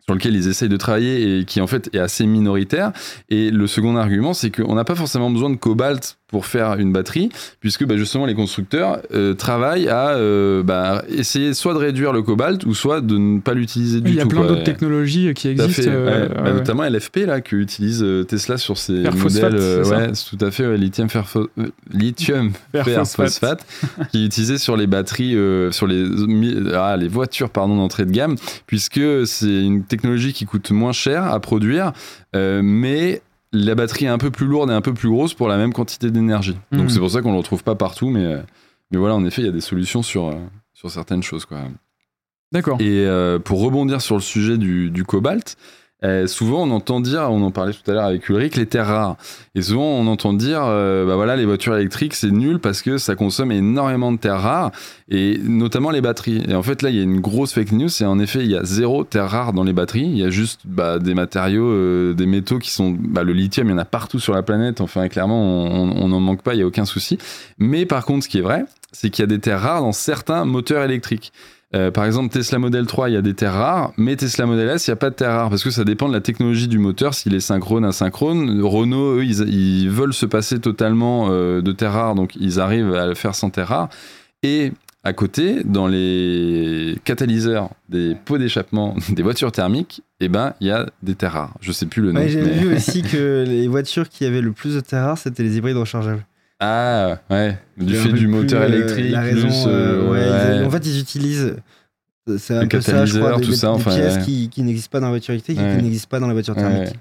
sur lequel ils essayent de travailler et qui en fait est assez minoritaire. Et le second argument, c'est qu'on n'a pas forcément besoin de cobalt pour faire une batterie, puisque bah, justement les constructeurs euh, travaillent à euh, bah, essayer soit de réduire le cobalt ou soit de ne pas l'utiliser du Il y a tout. plein d'autres technologies qui Tout à existent. fait, euh, ouais. Bah, ouais. notamment LFP là que utilise euh, Tesla sur ses modèles euh, ouais tout à fait ouais, lithium fer pho- euh, lithium Fer fer phosphate. qui est utilisé sur les batteries euh, sur les ah, les voitures pardon d'entrée de gamme puisque c'est une technologie qui coûte moins cher à produire euh, mais la batterie est un peu plus lourde et un peu plus grosse pour la même quantité d'énergie. Donc c'est pour ça qu'on le retrouve pas partout mais euh, mais voilà, en effet, il y a des solutions sur, euh, sur certaines choses. Quoi. D'accord. Et euh, pour rebondir sur le sujet du, du cobalt, euh, souvent on entend dire, on en parlait tout à l'heure avec Ulrich, les terres rares. Et souvent on entend dire, euh, bah voilà, les voitures électriques c'est nul parce que ça consomme énormément de terres rares et notamment les batteries. Et en fait là il y a une grosse fake news, c'est en effet il y a zéro terre rare dans les batteries. Il y a juste bah, des matériaux, euh, des métaux qui sont, bah, le lithium il y en a partout sur la planète. Enfin clairement on n'en manque pas, il y a aucun souci. Mais par contre ce qui est vrai, c'est qu'il y a des terres rares dans certains moteurs électriques. Euh, par exemple, Tesla Model 3, il y a des terres rares, mais Tesla Model S, il n'y a pas de terres rares parce que ça dépend de la technologie du moteur, s'il est synchrone, asynchrone. Renault, eux, ils, ils veulent se passer totalement euh, de terres rares, donc ils arrivent à le faire sans terres rares. Et à côté, dans les catalyseurs des pots d'échappement des voitures thermiques, eh ben, il y a des terres rares. Je sais plus le nom. Ouais, J'ai mais- vu aussi que les voitures qui avaient le plus de terres rares, c'était les hybrides rechargeables. Ah, ouais. Du fait du moteur euh, électrique, la raison, plus. euh, euh, ouais, ils- en fait, ils utilisent. C'est un peu ça, je crois, des, tout des- ça, des enfin, pièces ouais. qui, qui n'existent pas dans la voiture électrique et qui n'existent pas dans la voiture thermique.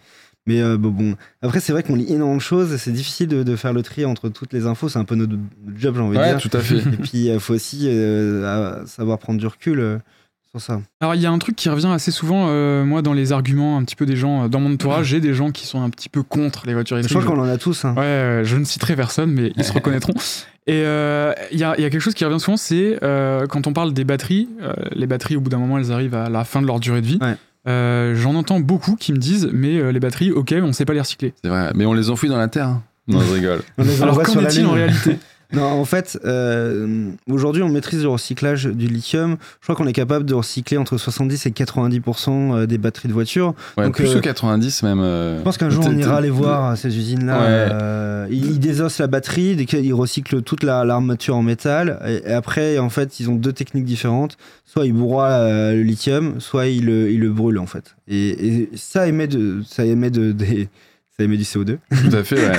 Mais euh, bon, bon. après, c'est vrai qu'on lit énormément de choses. C'est difficile de, de faire le tri entre toutes les infos. C'est un peu notre job, j'ai envie de Ouais, dire. tout à fait. Et puis, il faut aussi euh, savoir prendre du recul sur ça. Alors il y a un truc qui revient assez souvent, euh, moi, dans les arguments un petit peu des gens, euh, dans mon entourage, j'ai des gens qui sont un petit peu contre les voitures Je électriques. crois qu'on en a tous. hein. Ouais, euh, je ne citerai personne, mais ils se reconnaîtront. Et euh, il y, a, il y a quelque chose qui revient souvent, c'est euh, quand on parle des batteries, euh, les batteries, au bout d'un moment, elles arrivent à la fin de leur durée de vie. Ouais. Euh, J'en entends beaucoup qui me disent, mais euh, les batteries, ok, on sait pas les recycler. C'est vrai. Mais on les enfouit dans la terre. hein. Non, je rigole. On les Alors qu'en sur la est-il en réalité? Non, en fait, euh, aujourd'hui, on maîtrise le recyclage du lithium. Je crois qu'on est capable de recycler entre 70 et 90% euh, des batteries de voitures. Ouais, Donc, plus euh, que 90 même. euh, Je pense qu'un jour, on ira les voir, ces usines-là. Ouais. Euh, ils, ils désossent la batterie, qu'ils recyclent toute la- l'armature en métal. Et, et après, en fait, ils ont deux techniques différentes. Soit ils broient le lithium, soit ils le, ils le brûlent, en fait. Et, et ça émet, de, ça émet de, des- ça émet du CO2. Tout à fait, ouais.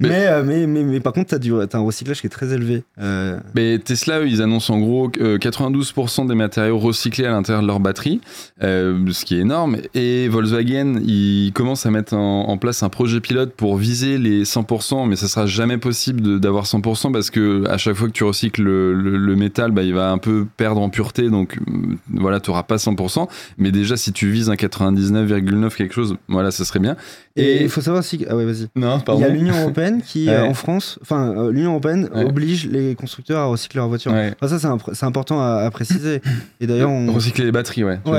Mais- Mais, euh, mais, mais, mais par contre, tu as, un recyclage qui est très élevé. Euh, Mais Tesla, eux, ils annoncent en gros que, euh, 92% des matériaux recyclés à l'intérieur de leur batterie, euh, ce qui est énorme. Et Volkswagen, ils commencent à mettre en, en place un projet pilote pour viser les 100%, mais ça sera jamais possible d'avoir 100% parce que à chaque fois que tu recycles le, le- le métal, bah, il va un peu perdre en pureté, donc euh, voilà, tu n'auras pas 100%. Mais déjà, si tu vises un 99,9 quelque chose, voilà, ça serait bien. Et il faut savoir aussi. que- Ah ouais, vas-y. non, Il y a l'Union européenne qui, euh, Ouais. en France, enfin, euh, l'Union européenne Ouais. oblige les constructeurs à recycler leurs voitures. Ouais. Enfin, ça, c'est imp- c'est important à, à préciser. Et d'ailleurs, on. Recycler les batteries, ouais. tu veux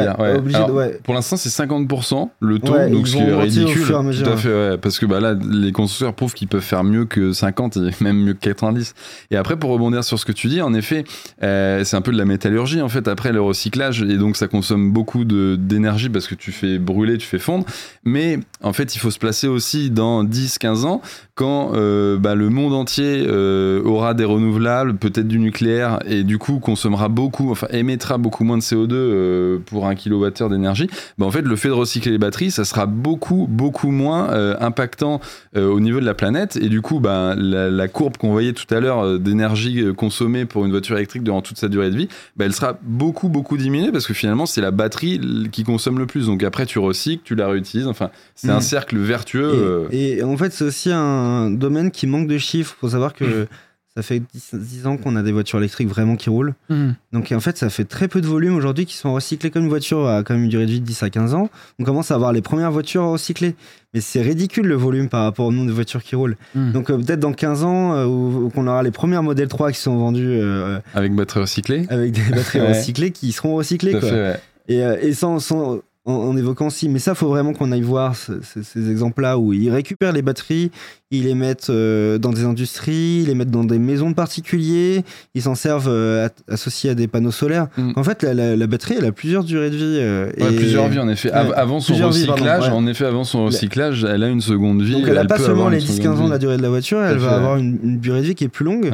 dire, de-. Pour l'instant, c'est 50% le taux, donc ce qui est au ridicule. à. Tout à fait, ouais, parce que bah, là, les constructeurs prouvent qu'ils peuvent faire mieux que 50 et même mieux que 90. Et après, pour rebondir sur ce que tu dis, en effet, euh, c'est un peu de la métallurgie, en fait, après le recyclage, et donc ça consomme beaucoup de- d'énergie parce que tu fais brûler, tu fais fondre. Mais en fait, il faut se placer aussi dans 10-15 ans, quand euh, bah, le monde entier euh, aura des renouvelables, peut-être du nucléaire, et du coup consommera beaucoup, enfin émettra beaucoup moins de CO2 euh, pour un kilowattheure d'énergie, bah, en fait le fait de recycler les batteries, ça sera beaucoup, beaucoup moins impactant au niveau de la planète, et du coup bah, la, la courbe qu'on voyait tout à l'heure d'énergie consommée pour une voiture électrique durant toute sa durée de vie, bah, elle sera beaucoup, beaucoup diminuée, parce que finalement c'est la batterie qui consomme le plus, donc après tu recycles, tu la réutilises, enfin c'est un Mhm. Cercle vertueux. Et, euh, et en fait, c'est aussi un domaine qui manque de chiffres. Il faut savoir que ça fait 10, 10 ans qu'on a des voitures électriques vraiment qui roulent. Hmm. Donc en fait, ça fait très peu de volume aujourd'hui qui sont recyclés comme une voiture à quand même une durée de vie de 10 à 15 ans. On commence à avoir les premières voitures recyclées. Mais c'est ridicule le volume par rapport au nombre de voitures qui roulent. Hmm. Donc euh, peut-être dans 15 ans, euh, où, où qu'on aura les premières modèles 3 qui sont vendus euh, avec batterie recyclée. avec des batteries Ouais. recyclées qui seront recyclées. Tout à Quoi. fait, ouais. Et, euh, et sans, sans- en, en évoquant aussi, mais ça, faut vraiment qu'on aille voir ce- ce- ces exemples-là où ils récupèrent les batteries, ils les mettent euh, dans des industries, ils les mettent dans des maisons de particuliers, ils s'en servent euh, associés à des panneaux solaires. Mm. En fait, la, la- la batterie, elle a plusieurs durées de vie. euh, Ouais, et- plusieurs vies en effet. Ouais, avant son plusieurs vies, pardon, recyclage, ouais. en effet, avant son recyclage, elle a une seconde vie. Donc elle a pas peut seulement les une 10-15 seconde ans de la durée de la voiture, elle va avoir une, une durée de vie qui est plus longue.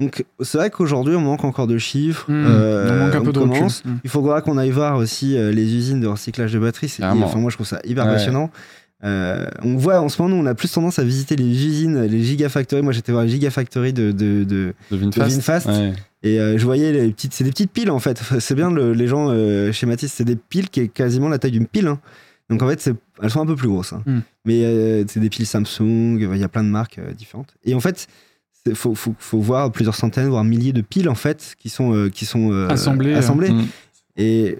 Donc c'est vrai qu'aujourd'hui, on manque encore de chiffres. Hmm. Euh, on manque un peu de recul. Hmm. Il faudra qu'on aille voir aussi euh, les usines de recyclage de batteries. Enfin, moi, je trouve ça hyper Ouais. passionnant. Euh, on voit en ce moment, nous, on a plus tendance à visiter les usines, les gigafactories. Moi, j'étais voir les gigafactories de, de, de- De Vinfast. Vinfast. Ouais. et euh, je voyais les petites, c'est des petites piles en fait. C'est bien le- les gens euh, schématisent, c'est des piles qui est quasiment la taille d'une pile. hein. Donc en fait, elles sont un peu plus grosses. hein. Hmm. Mais c'est des piles Samsung. Il y a plein de marques différentes. Et en fait, il faut, faut, faut voir plusieurs centaines, voire milliers de piles en fait qui sont, euh, qui sont euh, Assemblées, assemblées. Mm. Et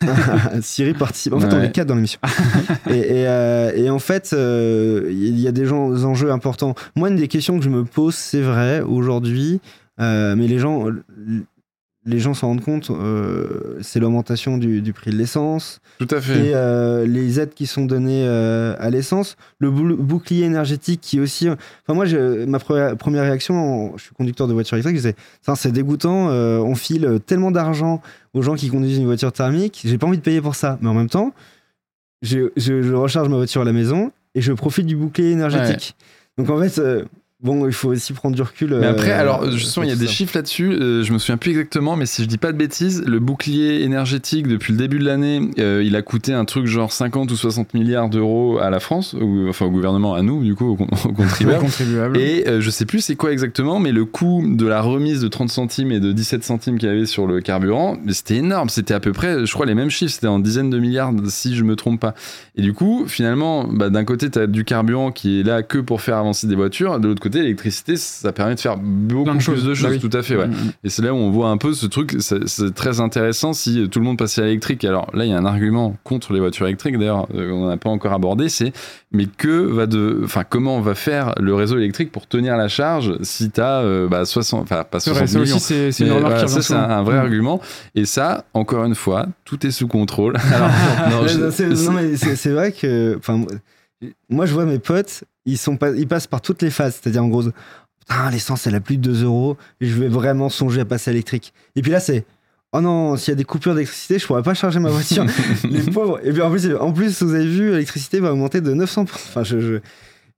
Siri participe. En fait, on Ouais. est quatre dans l'émission. et, et, euh, et en fait, euh, il y a des gens, des enjeux importants. Moi, une des questions que je me pose, c'est vrai, aujourd'hui, euh, mais les gens, les gens s'en rendent compte, euh, c'est l'augmentation du, du prix de l'essence, Tout à fait. et euh, les aides qui sont données euh, à l'essence, le bou- bouclier énergétique qui aussi. Enfin, moi, je- ma première, première réaction, en- je suis conducteur de voiture électrique, je disais, c'est dégoûtant, on file tellement d'argent aux gens qui conduisent une voiture thermique, j'ai pas envie de payer pour ça. Mais en même temps, je, je- je recharge ma voiture à la maison et je profite du bouclier énergétique. Donc en fait, bon, il faut aussi prendre du recul. Mais après, euh, alors justement, il y a des ça. chiffres là-dessus. euh, je me souviens plus exactement, mais si je dis pas de bêtises, le bouclier énergétique depuis le début de l'année, euh, il a coûté un truc genre 50 ou 60 milliards d'euros à la France, ou, enfin au gouvernement, à nous, du coup, aux, con- aux contribuables. contribuable. Et euh, je sais plus c'est quoi exactement, mais le coût de la remise de 30 centimes et de 17 centimes qu'il y avait sur le carburant, c'était énorme. C'était à peu près, je crois, les mêmes chiffres. C'était en dizaines de milliards, si je me trompe pas. Et du coup, finalement, bah, d'un côté, tu as du carburant qui est là que pour faire avancer des voitures. De l'autre côté, l'électricité, ça permet de faire beaucoup Plein de plus choses. de Bah choses. oui. Tout à fait, ouais. Mm, mm. Et c'est là où on voit un peu ce truc, c'est très intéressant si tout le monde passait à l'électrique. Alors là, il y a un argument contre les voitures électriques, d'ailleurs, euh, on n'a pas encore abordé, c'est mais que va de, enfin, comment on va faire le réseau électrique pour tenir la charge si tu as bah, 60, enfin pas C'est 60 vrai, ça millions. aussi, c'est voilà, ça, c'est un, vrai Mm. argument. Et ça, encore une fois, tout est sous contrôle. Alors, non, Ouais, je- non, c'est- mais vrai que. Enfin, moi, je vois mes potes, ils, sont pas, ils passent par toutes les phases. C'est-à-dire, en gros, Putain, l'essence, elle a plus de 2 euros. et Je vais vraiment songer à passer à l'électrique. Et puis là, c'est. Oh non, s'il y a des coupures d'électricité, je pourrais pas charger ma voiture. les pauvres. Et puis en plus, en plus, vous avez vu, l'électricité va augmenter de 900%. Enfin, je. je-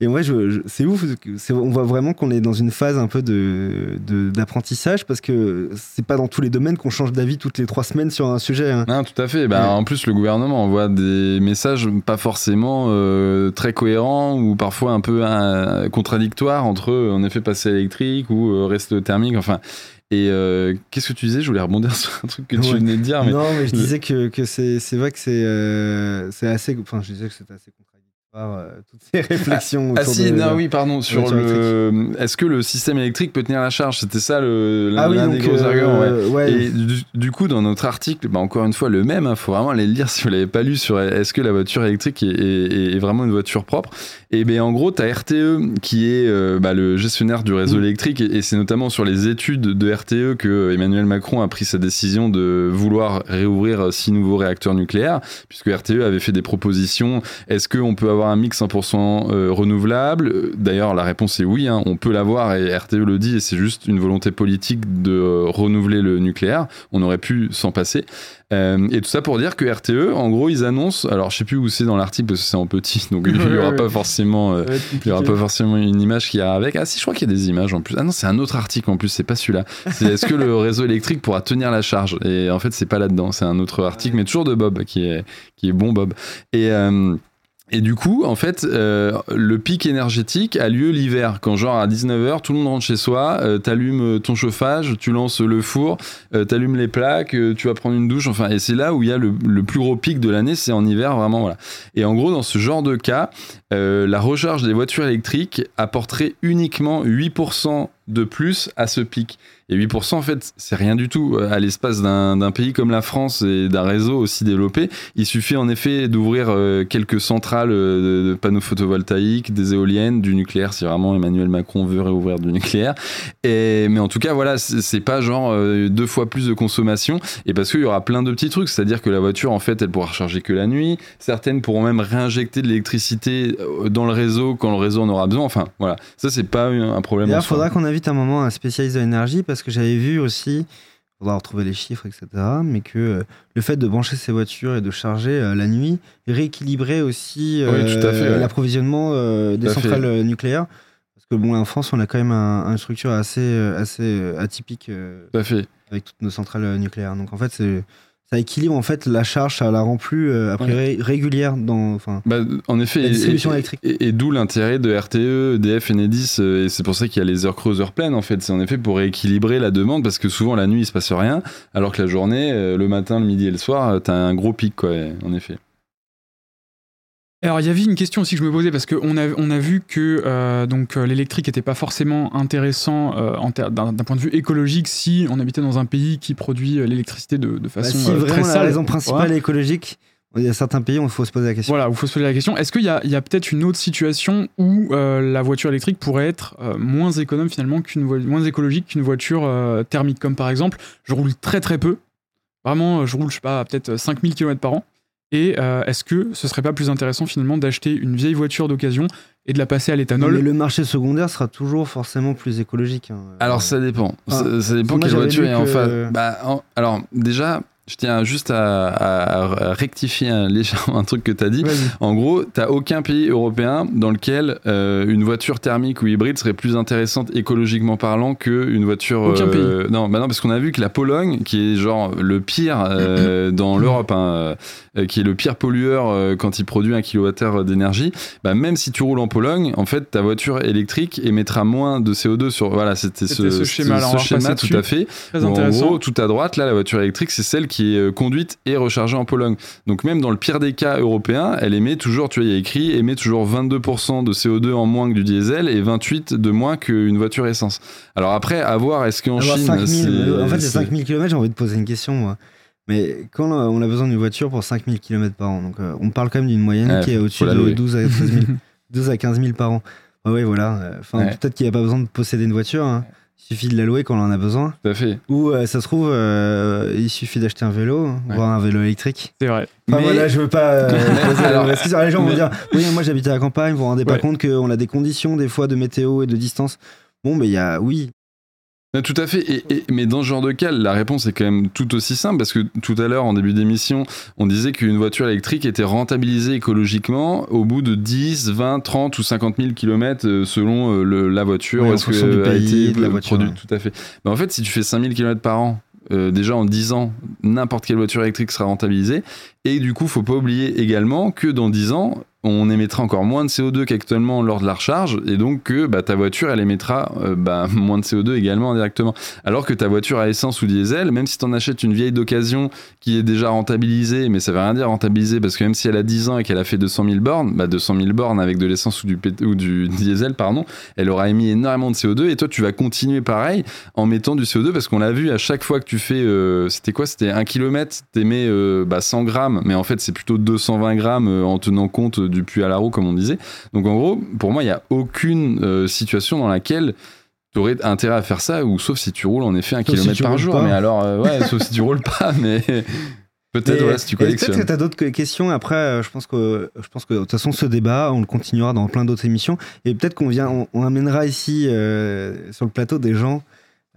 Et ouais, je, je- c'est ouf. On voit vraiment qu'on est dans une phase un peu de, de- d'apprentissage parce que c'est pas dans tous les domaines qu'on change d'avis toutes les trois semaines sur un sujet. hein. Non, tout à fait. Bah, Ouais. En plus, le gouvernement envoie des messages pas forcément euh, très cohérents ou parfois un peu euh, contradictoires entre, euh, en effet, passer à l'électrique ou euh, rester au thermique. Enfin, et euh, qu'est-ce que tu disais? Je voulais rebondir sur un truc que tu Ouais. venais de dire. Mais... Non, mais je disais que, que c'est, vrai que c'est, euh, c'est assez. Enfin, je disais que c'était assez contradictoire, euh, toutes ces réflexions. Ah autour si, de- non, oui, pardon, sur le... Est-ce que le système électrique peut tenir la charge? C'était ça le... l'un Ah oui, des gros arguments, ouais. euh, ouais. Et du, du coup, dans notre article, bah, encore une fois, le même, il faut vraiment aller le lire si vous l'avez pas lu sur est-ce que la voiture électrique est, est- est vraiment une voiture propre? Et bien en gros, tu as RTE qui est euh, bah, le gestionnaire du réseau Mm. électrique et, et c'est notamment sur les études de RTE que Emmanuel Macron a pris sa décision de vouloir réouvrir six nouveaux réacteurs nucléaires, puisque RTE avait fait des propositions. Est-ce qu'on peut avoir un mix 100% euh, renouvelable Euh, D'ailleurs, la réponse est oui, hein, on peut l'avoir et RTE le dit et c'est juste une volonté politique de euh, renouveler le nucléaire. On aurait pu s'en passer. Euh, et tout ça pour dire que RTE, en gros, ils annoncent, alors je sais plus où c'est dans l'article parce que c'est en petit, donc il y Ouais, aura ouais. pas forcément, il y aura pas forcément une image qui ira avec. Ah si, je crois qu'il y a des images en plus. Ah non, c'est un autre article en plus, c'est pas celui-là. C'est est-ce que le réseau électrique pourra tenir la charge? Et en fait, c'est pas là-dedans, c'est un autre article, mais toujours de Bob qui est qui est bon Bob. Et euh, et du coup, en fait, euh, le pic énergétique a lieu l'hiver, quand genre à 19h, tout le monde rentre chez soi, euh, t'allumes ton chauffage, tu lances le four, euh, t'allumes les plaques, euh, tu vas prendre une douche, enfin, et c'est là où il y a le, le plus gros pic de l'année, c'est en hiver, vraiment, voilà. Et en gros, dans ce genre de cas, euh, la recharge des voitures électriques apporterait uniquement 8% de plus à ce pic. Et 8%, en fait, c'est rien du tout. À l'espace d'un pays comme la France et d'un réseau aussi développé, il suffit en effet d'ouvrir euh, quelques centrales euh, de, panneaux photovoltaïques, des éoliennes, du nucléaire, si vraiment Emmanuel Macron veut réouvrir du nucléaire. Et, mais en tout cas, voilà, c'est pas genre euh, deux fois plus de consommation. Et parce qu'il y aura plein de petits trucs, c'est-à-dire que la voiture, en fait, elle pourra recharger que la nuit. Certaines pourront même réinjecter de l'électricité euh, dans le réseau quand le réseau en aura besoin. Enfin, voilà, ça, c'est pas un problème. il faudra qu'on invite un moment un spécialiste de l'énergie parce que j'avais vu aussi, il faudra retrouver les chiffres, etc., mais que euh, le fait de brancher ses voitures et de charger euh, la nuit rééquilibrait aussi Oui, ouais. l'approvisionnement euh, des fait. centrales euh, nucléaires. Parce que bon, en France, on a quand même un- une structure assez, euh, assez euh, atypique euh, Tout à fait. avec toutes nos centrales euh, nucléaires. Donc en fait, c'est- ça équilibre en fait la charge, ça la rend plus euh, après régulière dans. Enfin, Bah, en effet, La distribution et, électrique. et- et d'où l'intérêt de RTE, EDF, Enedis, euh, et c'est pour ça qu'il y a les heures creuses, heures pleines, en fait. C'est en effet pour rééquilibrer la demande, parce que souvent la nuit, il se passe rien, alors que la journée, euh, le matin, le midi et le soir, euh, t'as un gros pic, quoi, en effet. Alors il y avait une question aussi que je me posais parce qu'on a, on a vu que euh, donc euh, l'électrique n'était pas forcément intéressant euh, en ter- d'un d'un point de vue écologique si on habitait dans un pays qui produit l'électricité de, de Bah, façon si euh, très vraiment la sale. raison principale est écologique, il y a certains pays où il faut se poser la question. Voilà, il faut se poser la question. Est-ce qu'il y a, il y a peut-être une autre situation où la voiture électrique pourrait être moins économe finalement qu'une vo- moins écologique qu'une voiture thermique? Comme par exemple, je roule très très peu. Vraiment, je roule, je sais pas, peut-être 5000 km par an. Et euh, est-ce que ce serait pas plus intéressant finalement d'acheter une vieille voiture d'occasion et de la passer à l'éthanol Mais le marché secondaire sera toujours forcément plus écologique. hein. Alors ça dépend. Ah, ça, ça dépend quelle voiture est en que- face. Bah, en- alors déjà, je tiens juste à, à- à rectifier un, légèrement un truc que tu as dit. En gros, t'as aucun pays européen dans lequel euh, une voiture thermique ou hybride serait plus intéressante écologiquement parlant qu'une voiture. Aucun euh, Non, bah non, parce qu'on a vu que la Pologne, qui est genre le pire euh, dans l'Europe, hein, qui est le pire pollueur quand il produit un kilowattheure d'énergie, bah même si tu roules en Pologne, en fait, ta voiture électrique émettra moins de CO2 sur. Voilà, c'était ce, ce schéma-là, on va schéma tout à fait. Très Où, en intéressant. gros, tout à droite, là, la voiture électrique, c'est celle qui est euh, conduite et rechargée en Pologne. Donc même dans le pire des cas européens, elle émet toujours, tu vois, il y a écrit, émet toujours 22% de CO2 en moins que du diesel et 28 de moins qu'une voiture essence. Alors après, à voir, est-ce qu'en Chine, 5000, c'est- euh, en fait, c'est c'est- 5000 km, j'ai envie de poser une question, moi. Mais quand euh, on a besoin d'une voiture pour 5000 km par an, donc euh, on parle quand même d'une moyenne Ouais, qui est au-dessus de louer. 12 à, 13 000 12 à 15 000 par an. Ah ouais, voilà. Enfin, Ouais. peut-être qu'il n'y a pas besoin de posséder une voiture. hein. Il suffit de la louer quand on en a besoin. Tout à fait. Ou euh, ça se trouve, euh, il suffit d'acheter un vélo, Ouais. voire un vélo électrique. C'est vrai. Enfin, Mais- voilà, je veux pas. euh, Alors, les gens vont dire Oui, moi j'habite à la campagne, vous vous rendez pas compte qu'on a des conditions, des fois, de météo et de distance. Bon, mais il y a. Oui, Non, Tout à fait. Et, et- mais dans ce genre de cas, la réponse est quand même tout aussi simple parce que tout à l'heure, en début d'émission, on disait qu'une voiture électrique était rentabilisée écologiquement au bout de 10, 20, 30 ou 50 000 km selon euh, le- la voiture. Ouais, en fonction que du a pays, été de la voiture, produite ouais. Tout à fait. Mais en fait, si tu fais 5000 km par an, euh, déjà en 10 ans, n'importe quelle voiture électrique sera rentabilisée. Et du coup, faut pas oublier également que dans 10 ans, on émettra encore moins de CO2 qu'actuellement lors de la recharge, et donc que bah, ta voiture, elle émettra euh, bah, moins de CO2 également indirectement. Alors que ta voiture à essence ou diesel, même si tu en achètes une vieille d'occasion qui est déjà rentabilisée, mais ça veut rien dire rentabilisée, parce que même si elle a 10 ans et qu'elle a fait 200 000 bornes, bah 200 000 bornes avec de l'essence ou du, ou du diesel, pardon, elle aura émis énormément de CO2, et toi, tu vas continuer pareil en mettant du CO2, parce qu'on l'a vu à chaque fois que tu fais, euh, c'était quoi? C'était 1 km, t'émets euh, bah, 100 grammes, mais en fait, c'est plutôt 220 grammes euh, en tenant compte du puits à la roue, comme on disait. Donc en gros, pour moi, il n'y a aucune euh, situation dans laquelle tu aurais intérêt à faire ça, ou sauf si tu roules en effet un Sauf kilomètre par jour. pas. Mais alors, euh, ouais, sauf si tu roules pas, mais peut-être voilà, si tu Peut-être que tu as d'autres que- questions. Après, euh, je pense que, je pense que de toute façon, ce débat, on le continuera dans plein d'autres émissions. Et peut-être qu'on vient, on, on amènera ici euh, sur le plateau des gens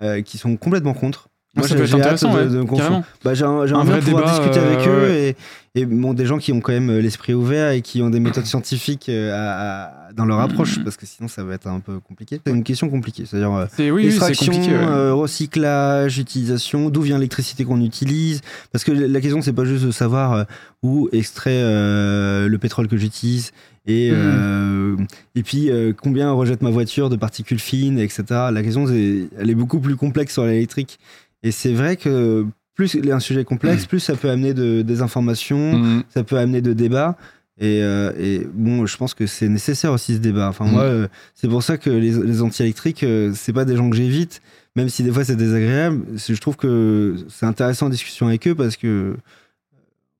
euh, qui sont complètement contre. Ah, ça j'ai- peut être intéressant, de- carrément. Bah, j'ai un- Un envie vrai de pouvoir débat, discuter avec euh, eux et, et bon, des gens qui ont quand même euh, l'esprit ouvert et qui ont des méthodes scientifiques euh, à- à- dans leur approche, parce que sinon ça va être un peu compliqué. C'est une question compliquée, c'est-à-dire C'est oui, extraction, compliqué. ouais. euh, recyclage, utilisation, d'où vient l'électricité qu'on utilise. Parce que la question, c'est pas juste de savoir où extrait euh, le pétrole que j'utilise et, euh, et puis combien rejette ma voiture de particules fines, etc. La question, elle est beaucoup plus complexe sur l'électrique. Et c'est vrai que plus un sujet complexe, plus ça peut amener de, des informations, Mhm. ça peut amener de débats. Et, euh, et bon, je pense que c'est nécessaire aussi ce débat. Enfin, moi, Mhm. euh, c'est pour ça que les, les anti-électriques, euh, c'est pas des gens que j'évite, même si des fois c'est désagréable. Je trouve que c'est intéressant en discussion avec eux parce que,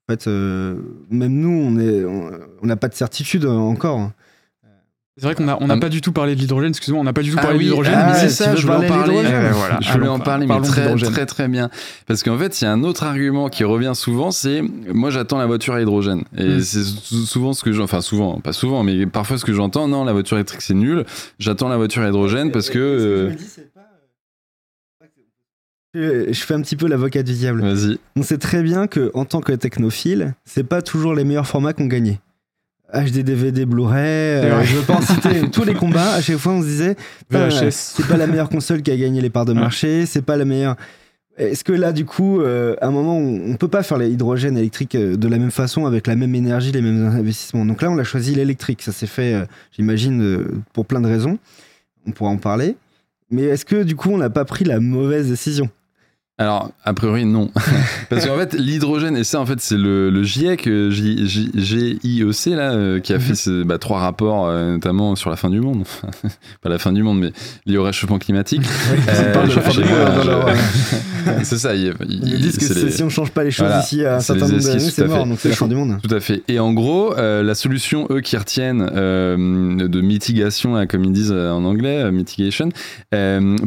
en fait, euh, même nous, on est, on on n'a pas de certitude encore. Hein. C'est vrai qu'on a, on n'a Ah, pas du tout parlé de l'hydrogène, excusez-moi, on n'a pas du tout Ah parlé oui, de l'hydrogène. ah, mais c'est ça, je voulais en parler voilà, je voulais en parler, mais très, très très bien. Parce qu'en fait, il y a un autre argument qui revient souvent, c'est moi j'attends la voiture à hydrogène. Et Mm. c'est sou- souvent ce que j'entends, enfin souvent, pas souvent, mais parfois ce que j'entends, non, la voiture électrique c'est nul, j'attends la voiture à hydrogène parce que... euh, Je je fais un petit peu l'avocat du diable. Vas-y. On sait très bien que en tant que technophile, c'est pas toujours les meilleurs formats qu'on gagnait. HD, DVD, Blu-ray, euh, je veux pas en citer tous les combats. À chaque fois, on se disait, c'est pas la meilleure console qui a gagné les parts de marché, c'est pas la meilleure. Est-ce que là, du coup, euh, à un moment, on, peut pas faire les hydrogènes électriques euh, de la même façon, avec la même énergie, les mêmes investissements? Donc là, on a choisi l'électrique. Ça s'est fait, euh, j'imagine, pour plein de raisons. On pourra en parler. Mais est-ce que, du coup, on n'a pas pris la mauvaise décision? Alors, a priori, non. Parce qu'en fait, l'hydrogène, et ça, en fait, c'est le, le GIEC, J- GIEC, là, euh, qui a fait ce- bah, trois rapports, euh, notamment sur la fin du monde. Enfin, pas la fin du monde, mais lié au réchauffement climatique. C'est ça. il- il- Ils disent que les- si on change pas les choses Voilà, ici à un certain nombre d'années, c'est mort, fait. donc c'est la fin du monde. Tout à fait. Et en gros, euh, la solution, eux, qui retiennent de mitigation, là, comme ils disent en anglais, mitigation,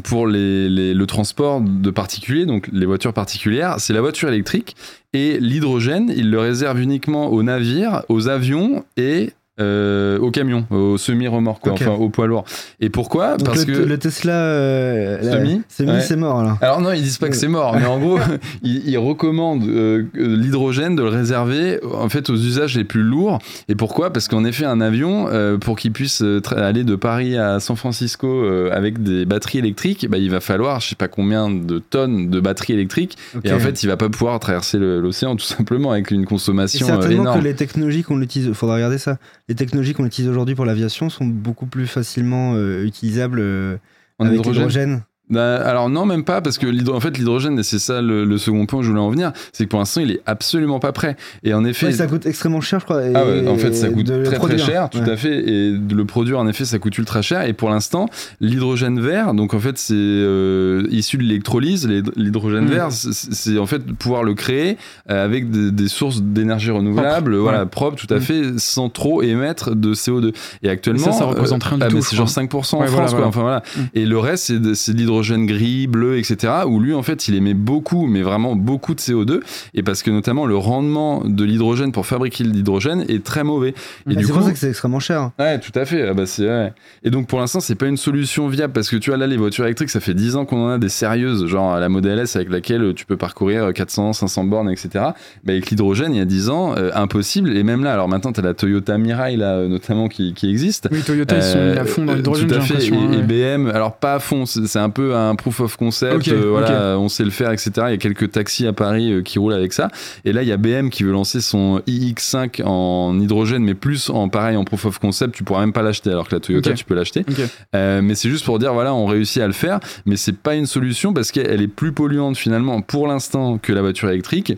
pour les, les- le transport de particuliers, donc les voitures particulières, c'est la voiture électrique. Et l'hydrogène, ils le réservent uniquement aux navires, aux avions et euh, aux camions, aux semi-remorques, quoi, Ok. enfin aux poids lourds. Et pourquoi Donc Parce le, que... le Tesla euh, Semi semi, Ouais. c'est mort là. Alors non, ils disent pas que c'est mort, mais en gros, ils, ils recommandent euh, euh, l'hydrogène de le réserver en fait aux usages les plus lourds. Et pourquoi Parce qu'en effet, un avion, euh, pour qu'il puisse euh, aller de Paris à San Francisco euh, avec des batteries électriques, bah, il va falloir, je sais pas combien de tonnes de batteries électriques. Et en fait, il va pas pouvoir traverser l'océan tout simplement avec une Et consommation euh, certainement énorme. que les technologies qu'on utilise, faudra regarder ça. Les technologies qu'on utilise aujourd'hui pour l'aviation sont beaucoup plus facilement euh, utilisables euh, En avec hydrogène l'hydrogène. Bah, alors non, même pas, parce que l'hydro- en fait, l'hydrogène, et c'est ça le, le second point où je voulais en venir, c'est que pour l'instant, il est absolument pas prêt. Et en effet, Ouais, ça coûte extrêmement cher, je crois. et- Ah ouais, en fait, ça coûte très produire. très cher, tout Ouais. à fait. Et de le produire, en effet, ça coûte ultra cher. Et pour l'instant, l'hydrogène vert, donc en fait, c'est euh, issu de l'électrolyse. L'hyd- L'hydrogène Mhm. vert, c'est- en fait pouvoir le créer euh, avec des, des sources d'énergie renouvelable, Propre, voilà, propre, tout à Mhm. fait, sans trop émettre de CO2. Et actuellement, ça, ça représente rien du ah, tout, c'est genre crois. 5% en France, voilà, quoi. Enfin voilà. Mhm. Et le reste, c'est de, c'est gris, bleu, etc. Où lui, en fait, il émet beaucoup, mais vraiment beaucoup de CO2. Et parce que notamment, le rendement de l'hydrogène pour fabriquer de l'hydrogène est très mauvais. Et Ah, du c'est coup, pour ça que c'est extrêmement cher. Ouais, tout à fait. Ah bah c'est ouais. Et donc pour l'instant, c'est pas une solution viable parce que tu vois là les voitures électriques, ça fait 10 ans qu'on en a des sérieuses, genre la Model S avec laquelle tu peux parcourir 400, 500 bornes, etc. Bah, avec l'hydrogène, il y a 10 ans, euh, impossible. Et même là, alors maintenant, tu as la Toyota Mirai là euh, notamment qui, qui existe. Oui, Toyota, ils sont mis à fond dans Euh, l'hydrogène, tout à fait. Et, hein, et. BM, alors pas à fond, c'est c'est un peu un proof of concept. Euh, voilà, on sait le faire, etc. Il y a quelques taxis à Paris euh, qui roulent avec ça. Et là, il y a BM qui veut lancer son iX5 en hydrogène, mais plus en pareil en proof of concept. Tu pourras même pas l'acheter, alors que la Toyota, tu peux l'acheter. Euh, mais c'est juste pour dire, voilà, on réussit à le faire, mais c'est pas une solution parce qu'elle est plus polluante finalement pour l'instant que la voiture électrique.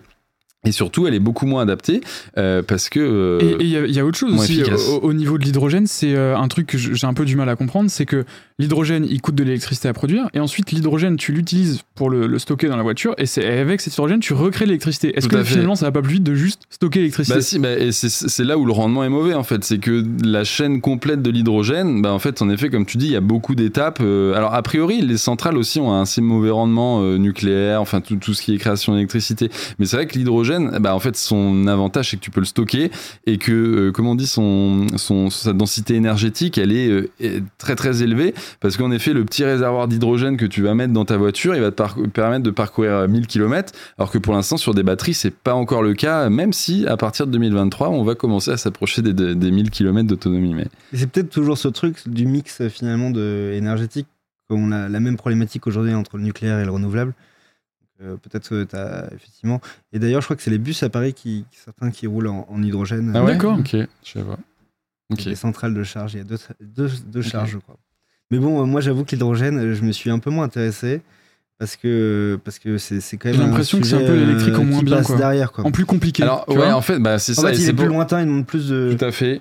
Et surtout, elle est beaucoup moins adaptée euh, parce que. euh, Et il y, a- il y a autre chose aussi au, au niveau de l'hydrogène, c'est euh, un truc que j'ai un peu du mal à comprendre, c'est que l'hydrogène il coûte de l'électricité à produire et ensuite l'hydrogène tu l'utilises pour le, le stocker dans la voiture et c'est avec cet hydrogène tu recrées l'électricité. Est-ce que fait. finalement ça va pas plus vite de juste stocker l'électricité Bah si, bah, et c'est- là où le rendement est mauvais en fait. C'est que la chaîne complète de l'hydrogène, bah en fait, en effet, comme tu dis, il y a beaucoup d'étapes. euh, alors a priori, les centrales aussi ont un assez mauvais rendement euh, nucléaire, enfin tout, tout ce qui est création d'électricité. Mais c'est vrai que l'hydrogène, bah en fait, son avantage c'est que tu peux le stocker et que, euh, comment on dit, son, son sa densité énergétique, elle est, euh, est très très élevée parce qu'en effet, le petit réservoir d'hydrogène que tu vas mettre dans ta voiture, il va te par- permettre de parcourir euh, 1000 km, alors que pour l'instant sur des batteries, c'est pas encore le cas, même si à partir de 2023, on va commencer à s'approcher des, des, des 1000 km d'autonomie. Mais Et c'est peut-être toujours ce truc du mix euh, finalement de énergétique. On a la même problématique aujourd'hui entre le nucléaire et le renouvelable. Euh, peut-être que tu as effectivement. Et d'ailleurs, je crois que c'est les bus à Paris qui, certains qui roulent en, en hydrogène. ouais D'accord. Ok, je sais pas. Des centrales de charge, il y a deux, deux, deux charges, je crois. Mais bon, euh, moi j'avoue que l'hydrogène, euh, je me suis un peu moins intéressé parce que parce que c'est c'est quand même J'ai l'impression que c'est un peu sujet, l'électrique en euh, moins qui bien, passe quoi. derrière quoi. En plus compliqué. Alors, tu ouais, vois en fait, bah, c'est ça. fait, il c'est est plus pour- lointain, il demande plus de. Tout à fait.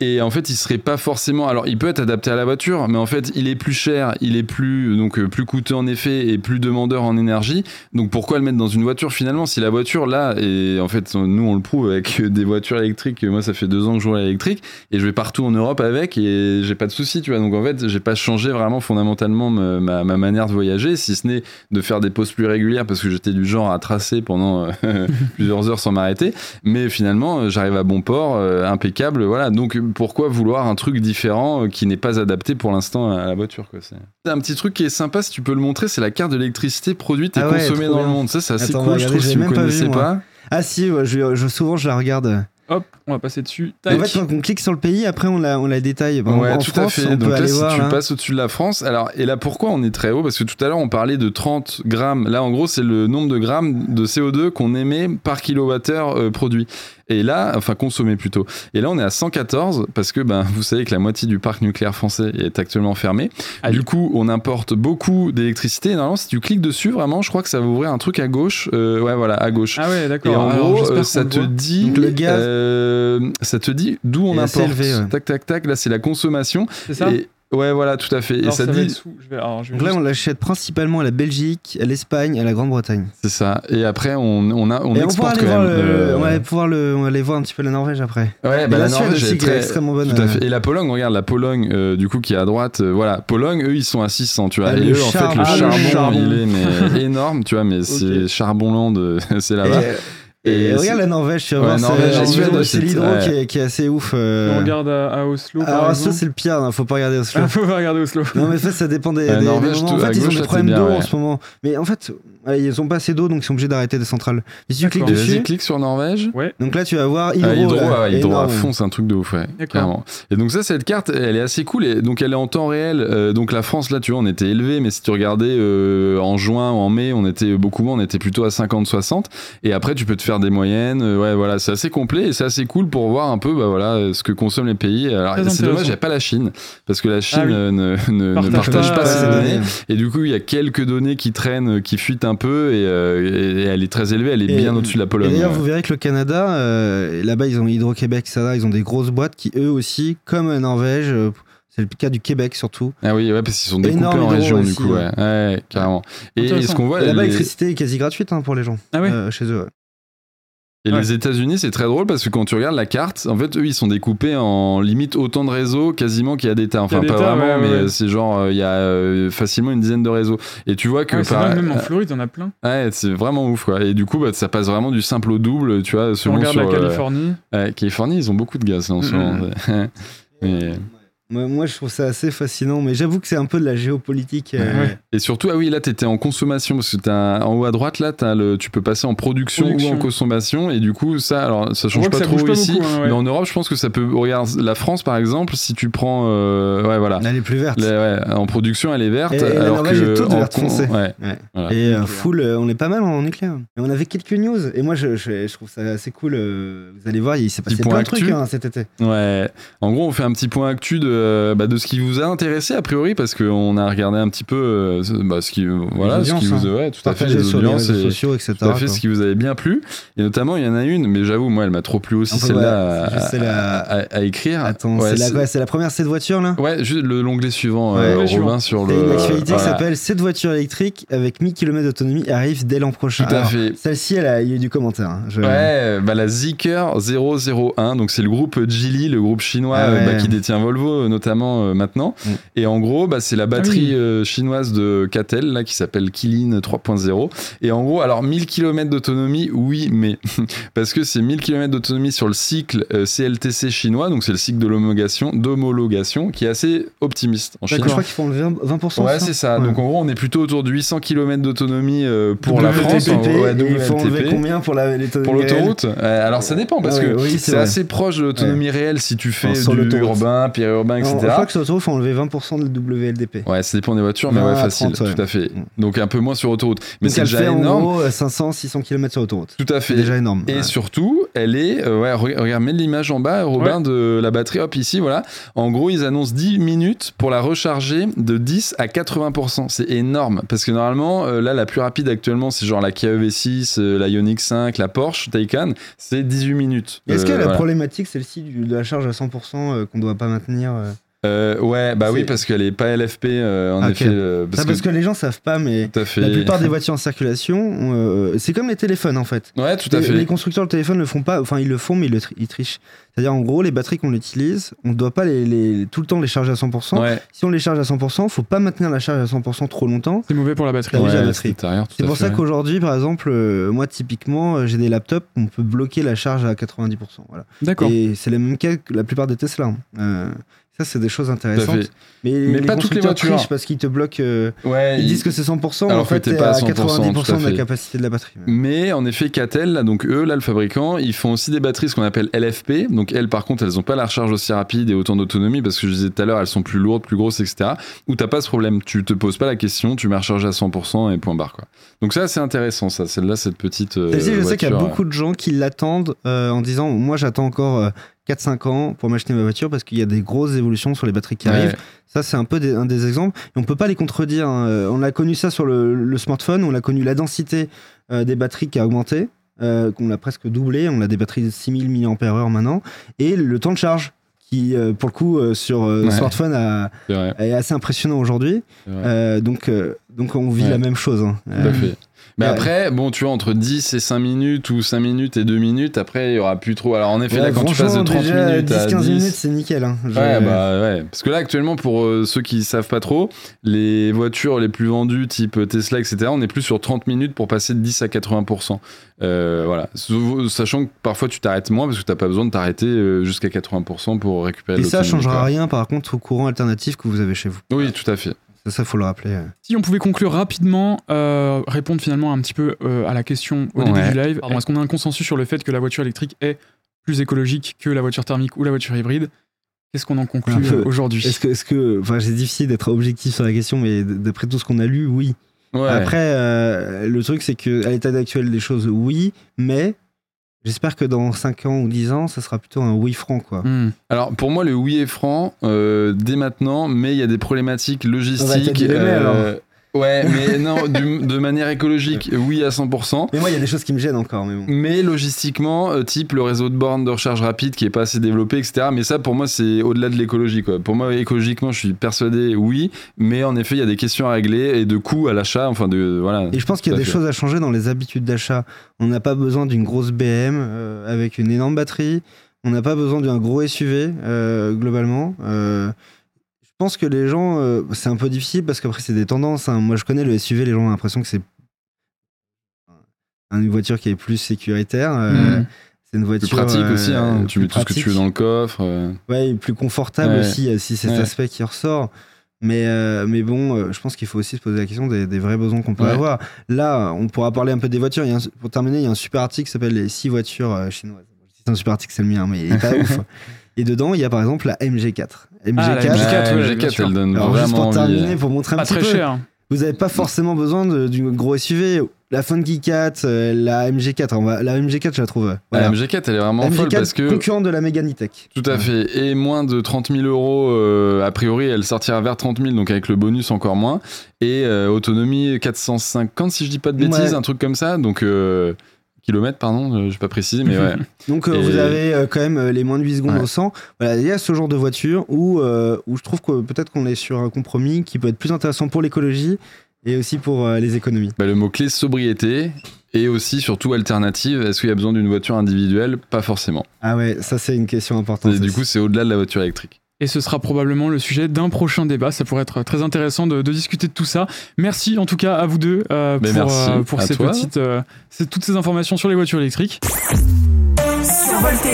Et, en fait, il serait pas forcément. Alors, il peut être adapté à la voiture, mais en fait, il est plus cher, il est plus donc euh, plus coûteux en effet et plus demandeur en énergie. Donc, pourquoi le mettre dans une voiture finalement Si la voiture là, et en fait, nous on le prouve avec des voitures électriques. Moi, ça fait deux ans que je roule à l'électrique et je vais partout en Europe avec et j'ai pas de soucis, tu vois. Donc, en fait, j'ai pas changé vraiment fondamentalement me- ma, ma manière de voyager, si ce n'est de faire des pauses plus régulières parce que j'étais du genre à tracer pendant euh, plusieurs heures sans m'arrêter. Mais finalement, euh, j'arrive à bon port, impeccable. Voilà. Donc, pourquoi vouloir un truc différent euh, qui n'est pas adapté pour l'instant à la voiture quoi, c'est... Un petit truc qui est sympa, si tu peux le montrer, c'est la carte de l'électricité produite et Ah ouais, consommée dans le monde. Ça, c'est assez Attends, cool, je trouve, si vous même pas vu, connaissez pas. Ah si, ouais, je, je- souvent je la regarde. Hop, on va passer dessus. En fait, quand on clique sur le pays, après on la, on la détaille. Bon, ouais, en tout France, à fait. on Donc peut là, aller si voir. tu là. passes au-dessus de la France, alors et là pourquoi on est très haut? Parce que tout à l'heure on parlait de 30 grammes. Là, en gros, c'est le nombre de grammes de CO2 qu'on émet par kilowattheure euh, produit. Et là, enfin consommer plutôt. Et là, on est à 114 parce que ben, vous savez que la moitié du parc nucléaire français est actuellement fermé. Du coup, on importe beaucoup d'électricité. Et Normalement, si tu cliques dessus, vraiment, je crois que ça va ouvrir un truc à gauche. Euh, ouais, voilà, à gauche. Ah ouais, d'accord. Et en Alors, gros, euh, ça te dit, Donc, le gaz- euh, ça te dit d'où on importe. élevé, ouais. Tac, tac, tac. Là, c'est la consommation. C'est ça? Et, ouais, voilà, tout à fait. Alors, et ça, va dit, sous- je vais- alors, je vais Donc là, juste- on l'achète principalement à la Belgique, à l'Espagne, à la Grande-Bretagne. c'est ça. Et après, on, on a, on Et on va exporte aller quand voir même. le- euh, on va pouvoir le, on va aller voir un petit peu la Norvège après. Ouais, Et bah, la la Suède Norvège aussi, est très, extrêmement bonne. Tout à euh. fait. Et la Pologne, regarde, la Pologne, euh, du coup, qui est à droite, euh, voilà. Pologne, eux, ils sont à 600, tu vois. Ah, et le eux, en fait, le Ah, le charbon, charbon. il est mais, énorme, tu vois, mais c'est Charbonland, c'est Et, là-bas. Et Et regarde la Norvège, tu vas Ouais, voir, c'est- l'hydro- ouais. qui, est, qui est assez ouf. euh. On regarde à, à Oslo. par Alors ça exemple. c'est le pire, hein, faut pas regarder Oslo. Ah, faut pas regarder Oslo. Non mais ça, ça dépend des, Norvège, En fait, ils ont des problèmes d'eau ouais. en ce moment. Mais en fait, ils ont pas assez d'eau, donc ils sont obligés d'arrêter des centrales. Et si tu cliques dessus, clique sur Norvège. donc là tu vas voir hydro. Ah, hydro, là, ouais, hydro à fond, c'est un truc de ouf, ouais, clairement. Et donc ça, cette carte, elle est assez cool. Et donc elle est en temps réel. Euh, donc la France, là, tu vois, on était élevé, mais si tu regardais euh, en juin ou en mai, on était beaucoup moins, on était plutôt à 50-60. Et après, tu peux te faire des moyennes. Euh, ouais, voilà, c'est assez complet et c'est assez cool pour voir un peu, bah voilà, ce que consomment les pays. Alors c'est dommage, il n'y a pas la Chine, parce que la Chine Ah oui. euh, ne, Partage pas, pas ses euh, données. Et du coup, il y a quelques données qui traînent, euh, qui fuitent un peu, et, euh, et- et elle est très élevée, elle est Et- bien au-dessus de la Pologne. d'ailleurs, ouais. vous verrez que le Canada, euh, là-bas, ils ont Hydro-Québec, ça, ils ont des grosses boîtes qui, eux aussi, comme la Norvège, euh, c'est le cas du Québec surtout. Ah oui, ouais, parce qu'ils sont découpés Énorme en régions, du coup, ouais. ouais, ouais, carrément. Et, ce qu'on voit, là-bas, les- l'électricité est quasi gratuite hein, pour les gens Ah euh, chez eux. Et Ouais. les États-Unis, c'est très drôle parce que quand tu regardes la carte, en fait, eux, ils sont découpés en limite autant de réseaux quasiment qu'il y a d'États. Enfin, pas vraiment, ouais, mais ouais, c'est genre, euh, il y a euh, facilement une dizaine de réseaux. Et tu vois que par- vrai, même en Floride, il y en a plein. Ouais, c'est vraiment ouf, quoi. Et du coup, bah, ça passe vraiment du simple au double, tu vois, Si on selon regarde sur. la euh, Californie. ouais, Californie, ils ont beaucoup de gaz, là, en ce Mhm. moment. Mais- Moi, moi, je trouve ça assez fascinant, mais j'avoue que c'est un peu de la géopolitique. euh, Ouais. Et surtout, ah oui, là, t'étais en consommation, parce que t'as, en haut à droite, là, t'as le, tu peux passer en production, Production. ou en consommation, et du coup, ça, alors, ça change pas ça trop pas ici, beaucoup, hein, ouais. mais en Europe, je pense que ça peut, regarde, la France, par exemple, si tu prends, euh, ouais, voilà. Elle est plus verte. La- ouais, en production, elle est verte, Et- et la alors Norvège que est toute en verte con- foncée. ouais. Ouais. Voilà. Et euh, full, euh, on est pas mal en nucléaire. Et on avait quelques news. Et moi, je, je, je trouve ça assez cool. vous allez voir, il s'est passé plein de trucs hein, cet été. Ouais. En gros, on fait un petit point actu de, bah, de ce qui vous a intéressé a priori, parce qu'on a regardé un petit peu euh, ce- bah, ce qui, voilà, ce qui vous, ouais, tout à fait, les les audiences réseaux et sociaux, etc. tout à fait quoi. ce qui vous avait bien plu. Et notamment, il y en a une, mais j'avoue, moi, elle m'a trop plu aussi celle-là à, celle à- à- à- à écrire. Attends, Ouais, c'est la, c'est première cette voiture là? Ouais, juste le- l'onglet suivant, Ouais, euh, Robin, sur le. une actualité qui voilà. s'appelle Cette voiture électrique avec 1000 km d'autonomie arrive dès l'an prochain. Tout à Alors, fait. Celle-ci, elle a, il y a eu du commentaire. hein. Je- Ouais, bah la Zeekr 001, donc c'est le groupe Geely, le groupe chinois Ah euh, bah, qui détient Volvo euh, notamment euh, maintenant. Mm. Et en gros, bah, c'est la batterie Ah oui. euh, chinoise de Catel là qui s'appelle Kilin 3.0. Et en gros, alors 1000 km d'autonomie, oui, mais parce que c'est 1000 km d'autonomie sur le cycle CLTC chinois, donc c'est le cycle de l'homologation, d'homologation, qui est assez optimiste en Je Chine. crois qu'ils font le 20%. 20% Ouais, c'est ça. Ouais. Donc en gros, on est plutôt autour de 800 km d'autonomie pour la France. en ouais, il faut enlever combien pour la- l'autonomie Pour l'autoroute Alors ça dépend parce Ah ouais, que oui, c'est assez proche de l'autonomie réelle si tu fais du urbain, périurbain, réelle. etc. Je crois que sur l'autoroute, il faut enlever 20% de WLDP. Ouais, ça dépend des voitures, mais 20 ouais, à facile, 30, ouais. tout à fait. Mm. Donc un peu moins sur autoroute. Mais c'est déjà fait en énorme. gros 500, 600 km sur l'autoroute. Tout à C'est fait. déjà énorme. Et Ouais. surtout, elle est. euh, ouais, re- regarde, mets l'image en bas, Robin, de la batterie. Hop, ici, voilà. En gros, ils annoncent 10 minutes pour la recharger de 10 à 80%. C'est énorme. Parce que normalement, euh, là, la plus rapide actuellement, c'est genre la Kia EV6, euh, la Ioniq 5, la Porsche Taycan. C'est 18 minutes. Est-ce Euh, que la voilà. problématique, celle-ci de la charge à 100% euh, qu'on ne doit pas maintenir euh, ouais, bah oui, parce qu'elle est pas LFP euh, en Ah, effet. euh, Ça, Parce que les gens savent pas, mais tout à fait. la plupart des voitures en circulation, euh, c'est comme les téléphones en fait. Ouais, tout à Les- fait. Les constructeurs de téléphones le font pas, enfin ils le font, mais ils, le tri- ils trichent. C'est-à-dire en gros, les batteries qu'on utilise, on ne doit pas les, les- tout le temps les charger à 100%. Ouais, Si on les charge à 100%, faut pas maintenir la charge à 100% trop longtemps. C'est mauvais pour la batterie. Ouais, c'est pour fait, ça qu'aujourd'hui, par exemple, euh, moi typiquement, euh, j'ai des laptops, on peut bloquer la charge à 90%. Voilà. D'accord. Et c'est le même cas que la plupart des Tesla. hein. Ça, c'est des choses intéressantes. Mais, Mais les pas toutes les voitures. parce qu'ils te bloquent. euh, Ouais, ils il- disent que c'est 100%, mais Alors en fait, que t'es pas à à 100%, 90% tout à de la capacité de la batterie. Mais en effet, Catel, là, donc eux, là, le fabricant, ils font aussi des batteries, ce qu'on appelle LFP. Donc elles, par contre, elles n'ont pas la recharge aussi rapide et autant d'autonomie parce que je disais tout à l'heure, elles sont plus lourdes, plus grosses, etc. Où t'as pas ce problème. Tu te poses pas la question, tu mets recharge à 100% et point barre, quoi. Donc ça, c'est intéressant, ça. Celle-là, cette petite. euh, Celle-ci, je sais qu'il y a voiture, beaucoup de gens qui l'attendent euh, en disant Moi, j'attends encore euh, 4-5 ans pour m'acheter ma voiture parce qu'il y a des grosses évolutions sur les batteries qui Ouais. arrivent. Ça, c'est un peu des, un des exemples. Et on peut pas les contredire. hein. Euh, On a connu ça sur le, le smartphone, on a connu la densité euh, des batteries qui a augmenté, euh, qu'on a presque doublé. On a des batteries de 6000 mAh maintenant. Et le temps de charge qui, euh, pour le coup, sur Ouais. smartphone a- est assez impressionnant aujourd'hui. donc, donc, on vit Ouais. la même chose. hein. Tout à fait. Mais Ouais. après, bon, tu vois, entre 10 et 5 minutes ou 5 minutes et 2 minutes, après, il y aura plus trop. Alors, en effet, ouais, là, quand tu passes de franchement, 30 déjà, minutes à 10-15 10, minutes, c'est nickel. hein. Je- Ouais, bah ouais. Parce que là, actuellement, pour euh, ceux qui savent pas trop, les voitures les plus vendues, type Tesla, etc., on est plus sur 30 minutes pour passer de 10 à 80%. Euh, voilà. Sachant que parfois tu t'arrêtes moins parce que t'as pas besoin de t'arrêter euh, jusqu'à 80% pour récupérer Et ça changera rien par contre au courant alternatif que vous avez chez vous. Oui, tout à fait. Ça, ça faut le rappeler. Si on pouvait conclure rapidement, euh, répondre finalement un petit peu euh, à la question au début du live. Pardon, Est-ce qu'on a un consensus sur le fait que la voiture électrique est plus écologique que la voiture thermique ou la voiture hybride? Qu'est-ce qu'on en conclut euh, aujourd'hui? Est-ce que, est-ce que, enfin, c'est difficile d'être objectif sur la question, mais d'après tout ce qu'on a lu, oui. Ouais. Après, euh, le truc, c'est que à l'état actuel des choses, oui, mais j'espère que dans 5 ans ou 10 ans, ça sera plutôt un oui franc, quoi. Hmm. Alors pour moi, le oui est franc euh, dès maintenant, mais il y a des problématiques On va logistiques. Ouais, mais non, du- de manière écologique, oui à 100%. Mais moi, il y a des choses qui me gênent encore, mais bon. Mais logistiquement, euh, type le réseau de bornes de recharge rapide qui est pas assez développé, etc. Mais ça, pour moi, c'est au-delà de l'écologie. Quoi. Pour moi, écologiquement, je suis persuadé, oui. Mais en effet, il y a des questions à régler et de coûts à l'achat. Enfin, de voilà. Et je pense qu'il y a des fait. choses à changer dans les habitudes d'achat. On n'a pas besoin d'une grosse BM euh, avec une énorme batterie. On n'a pas besoin d'un gros SUV euh, globalement. Euh, pense que les gens, euh, c'est un peu difficile parce qu'après c'est des tendances. hein. Moi je connais le SUV, les gens ont l'impression que c'est une voiture qui est plus sécuritaire. euh, Mhm. C'est une Plus voiture pratique euh, aussi. Hein. Tu plus mets tout ce que tu veux dans le coffre. euh. Ouais, plus confortable Ouais. aussi, a aussi cet Ouais. aspect qui ressort. Mais, euh, mais bon, euh, je pense qu'il faut aussi se poser la question des, des vrais besoins qu'on peut Ouais. avoir. Là, on pourra parler un peu des voitures. Il y a un- pour terminer, il y a un super article qui s'appelle Les 6 voitures euh, chinoises. C'est un super article, c'est le mien, mais il est pas ouf. Et dedans, il y a par exemple la MG4. MG4, Ah, la MG4, ouais, MG4, bien sûr. elle donne alors juste vraiment pour envie. terminer, pour montrer un Pas petit très peu, cher. vous n'avez pas forcément besoin de- du gros SUV. La Funky 4, euh, la MG4, on va- la MG4, je la trouve. euh, La Voilà. MG4, elle est vraiment La folle MG4, parce que. concurrente de la Megane E-Tech. Tout à fait. Et moins de 30 000 euros, euh, a priori, elle sortira vers 30 000, donc avec le bonus encore moins. Et euh, autonomie 450, si je dis pas de bêtises, Ouais. un truc comme ça. Donc, euh, kilomètres, pardon, je vais pas préciser, mais ouais. Donc euh, Et- vous avez euh, quand même euh, les moins de 8 secondes Ouais. au 100. Voilà, il y a ce genre de voiture où, où je trouve que peut-être qu'on est sur un compromis qui peut être plus intéressant pour l'écologie et aussi pour les économies. Bah, le mot-clé sobriété et aussi, surtout, alternative. Est-ce qu'il y a besoin d'une voiture individuelle? Pas forcément. Ah ouais, ça c'est une question importante. Et du coup, c'est au-delà de la voiture électrique. Et ce sera probablement le sujet d'un prochain débat. Ça pourrait être très intéressant de, de discuter de tout ça. Merci en tout cas à vous deux euh, Ben pour, merci euh, pour ces toi. petites, euh, ces- toutes ces informations sur les voitures électriques. Survolté.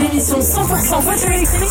L'émission 100% voiture électrique.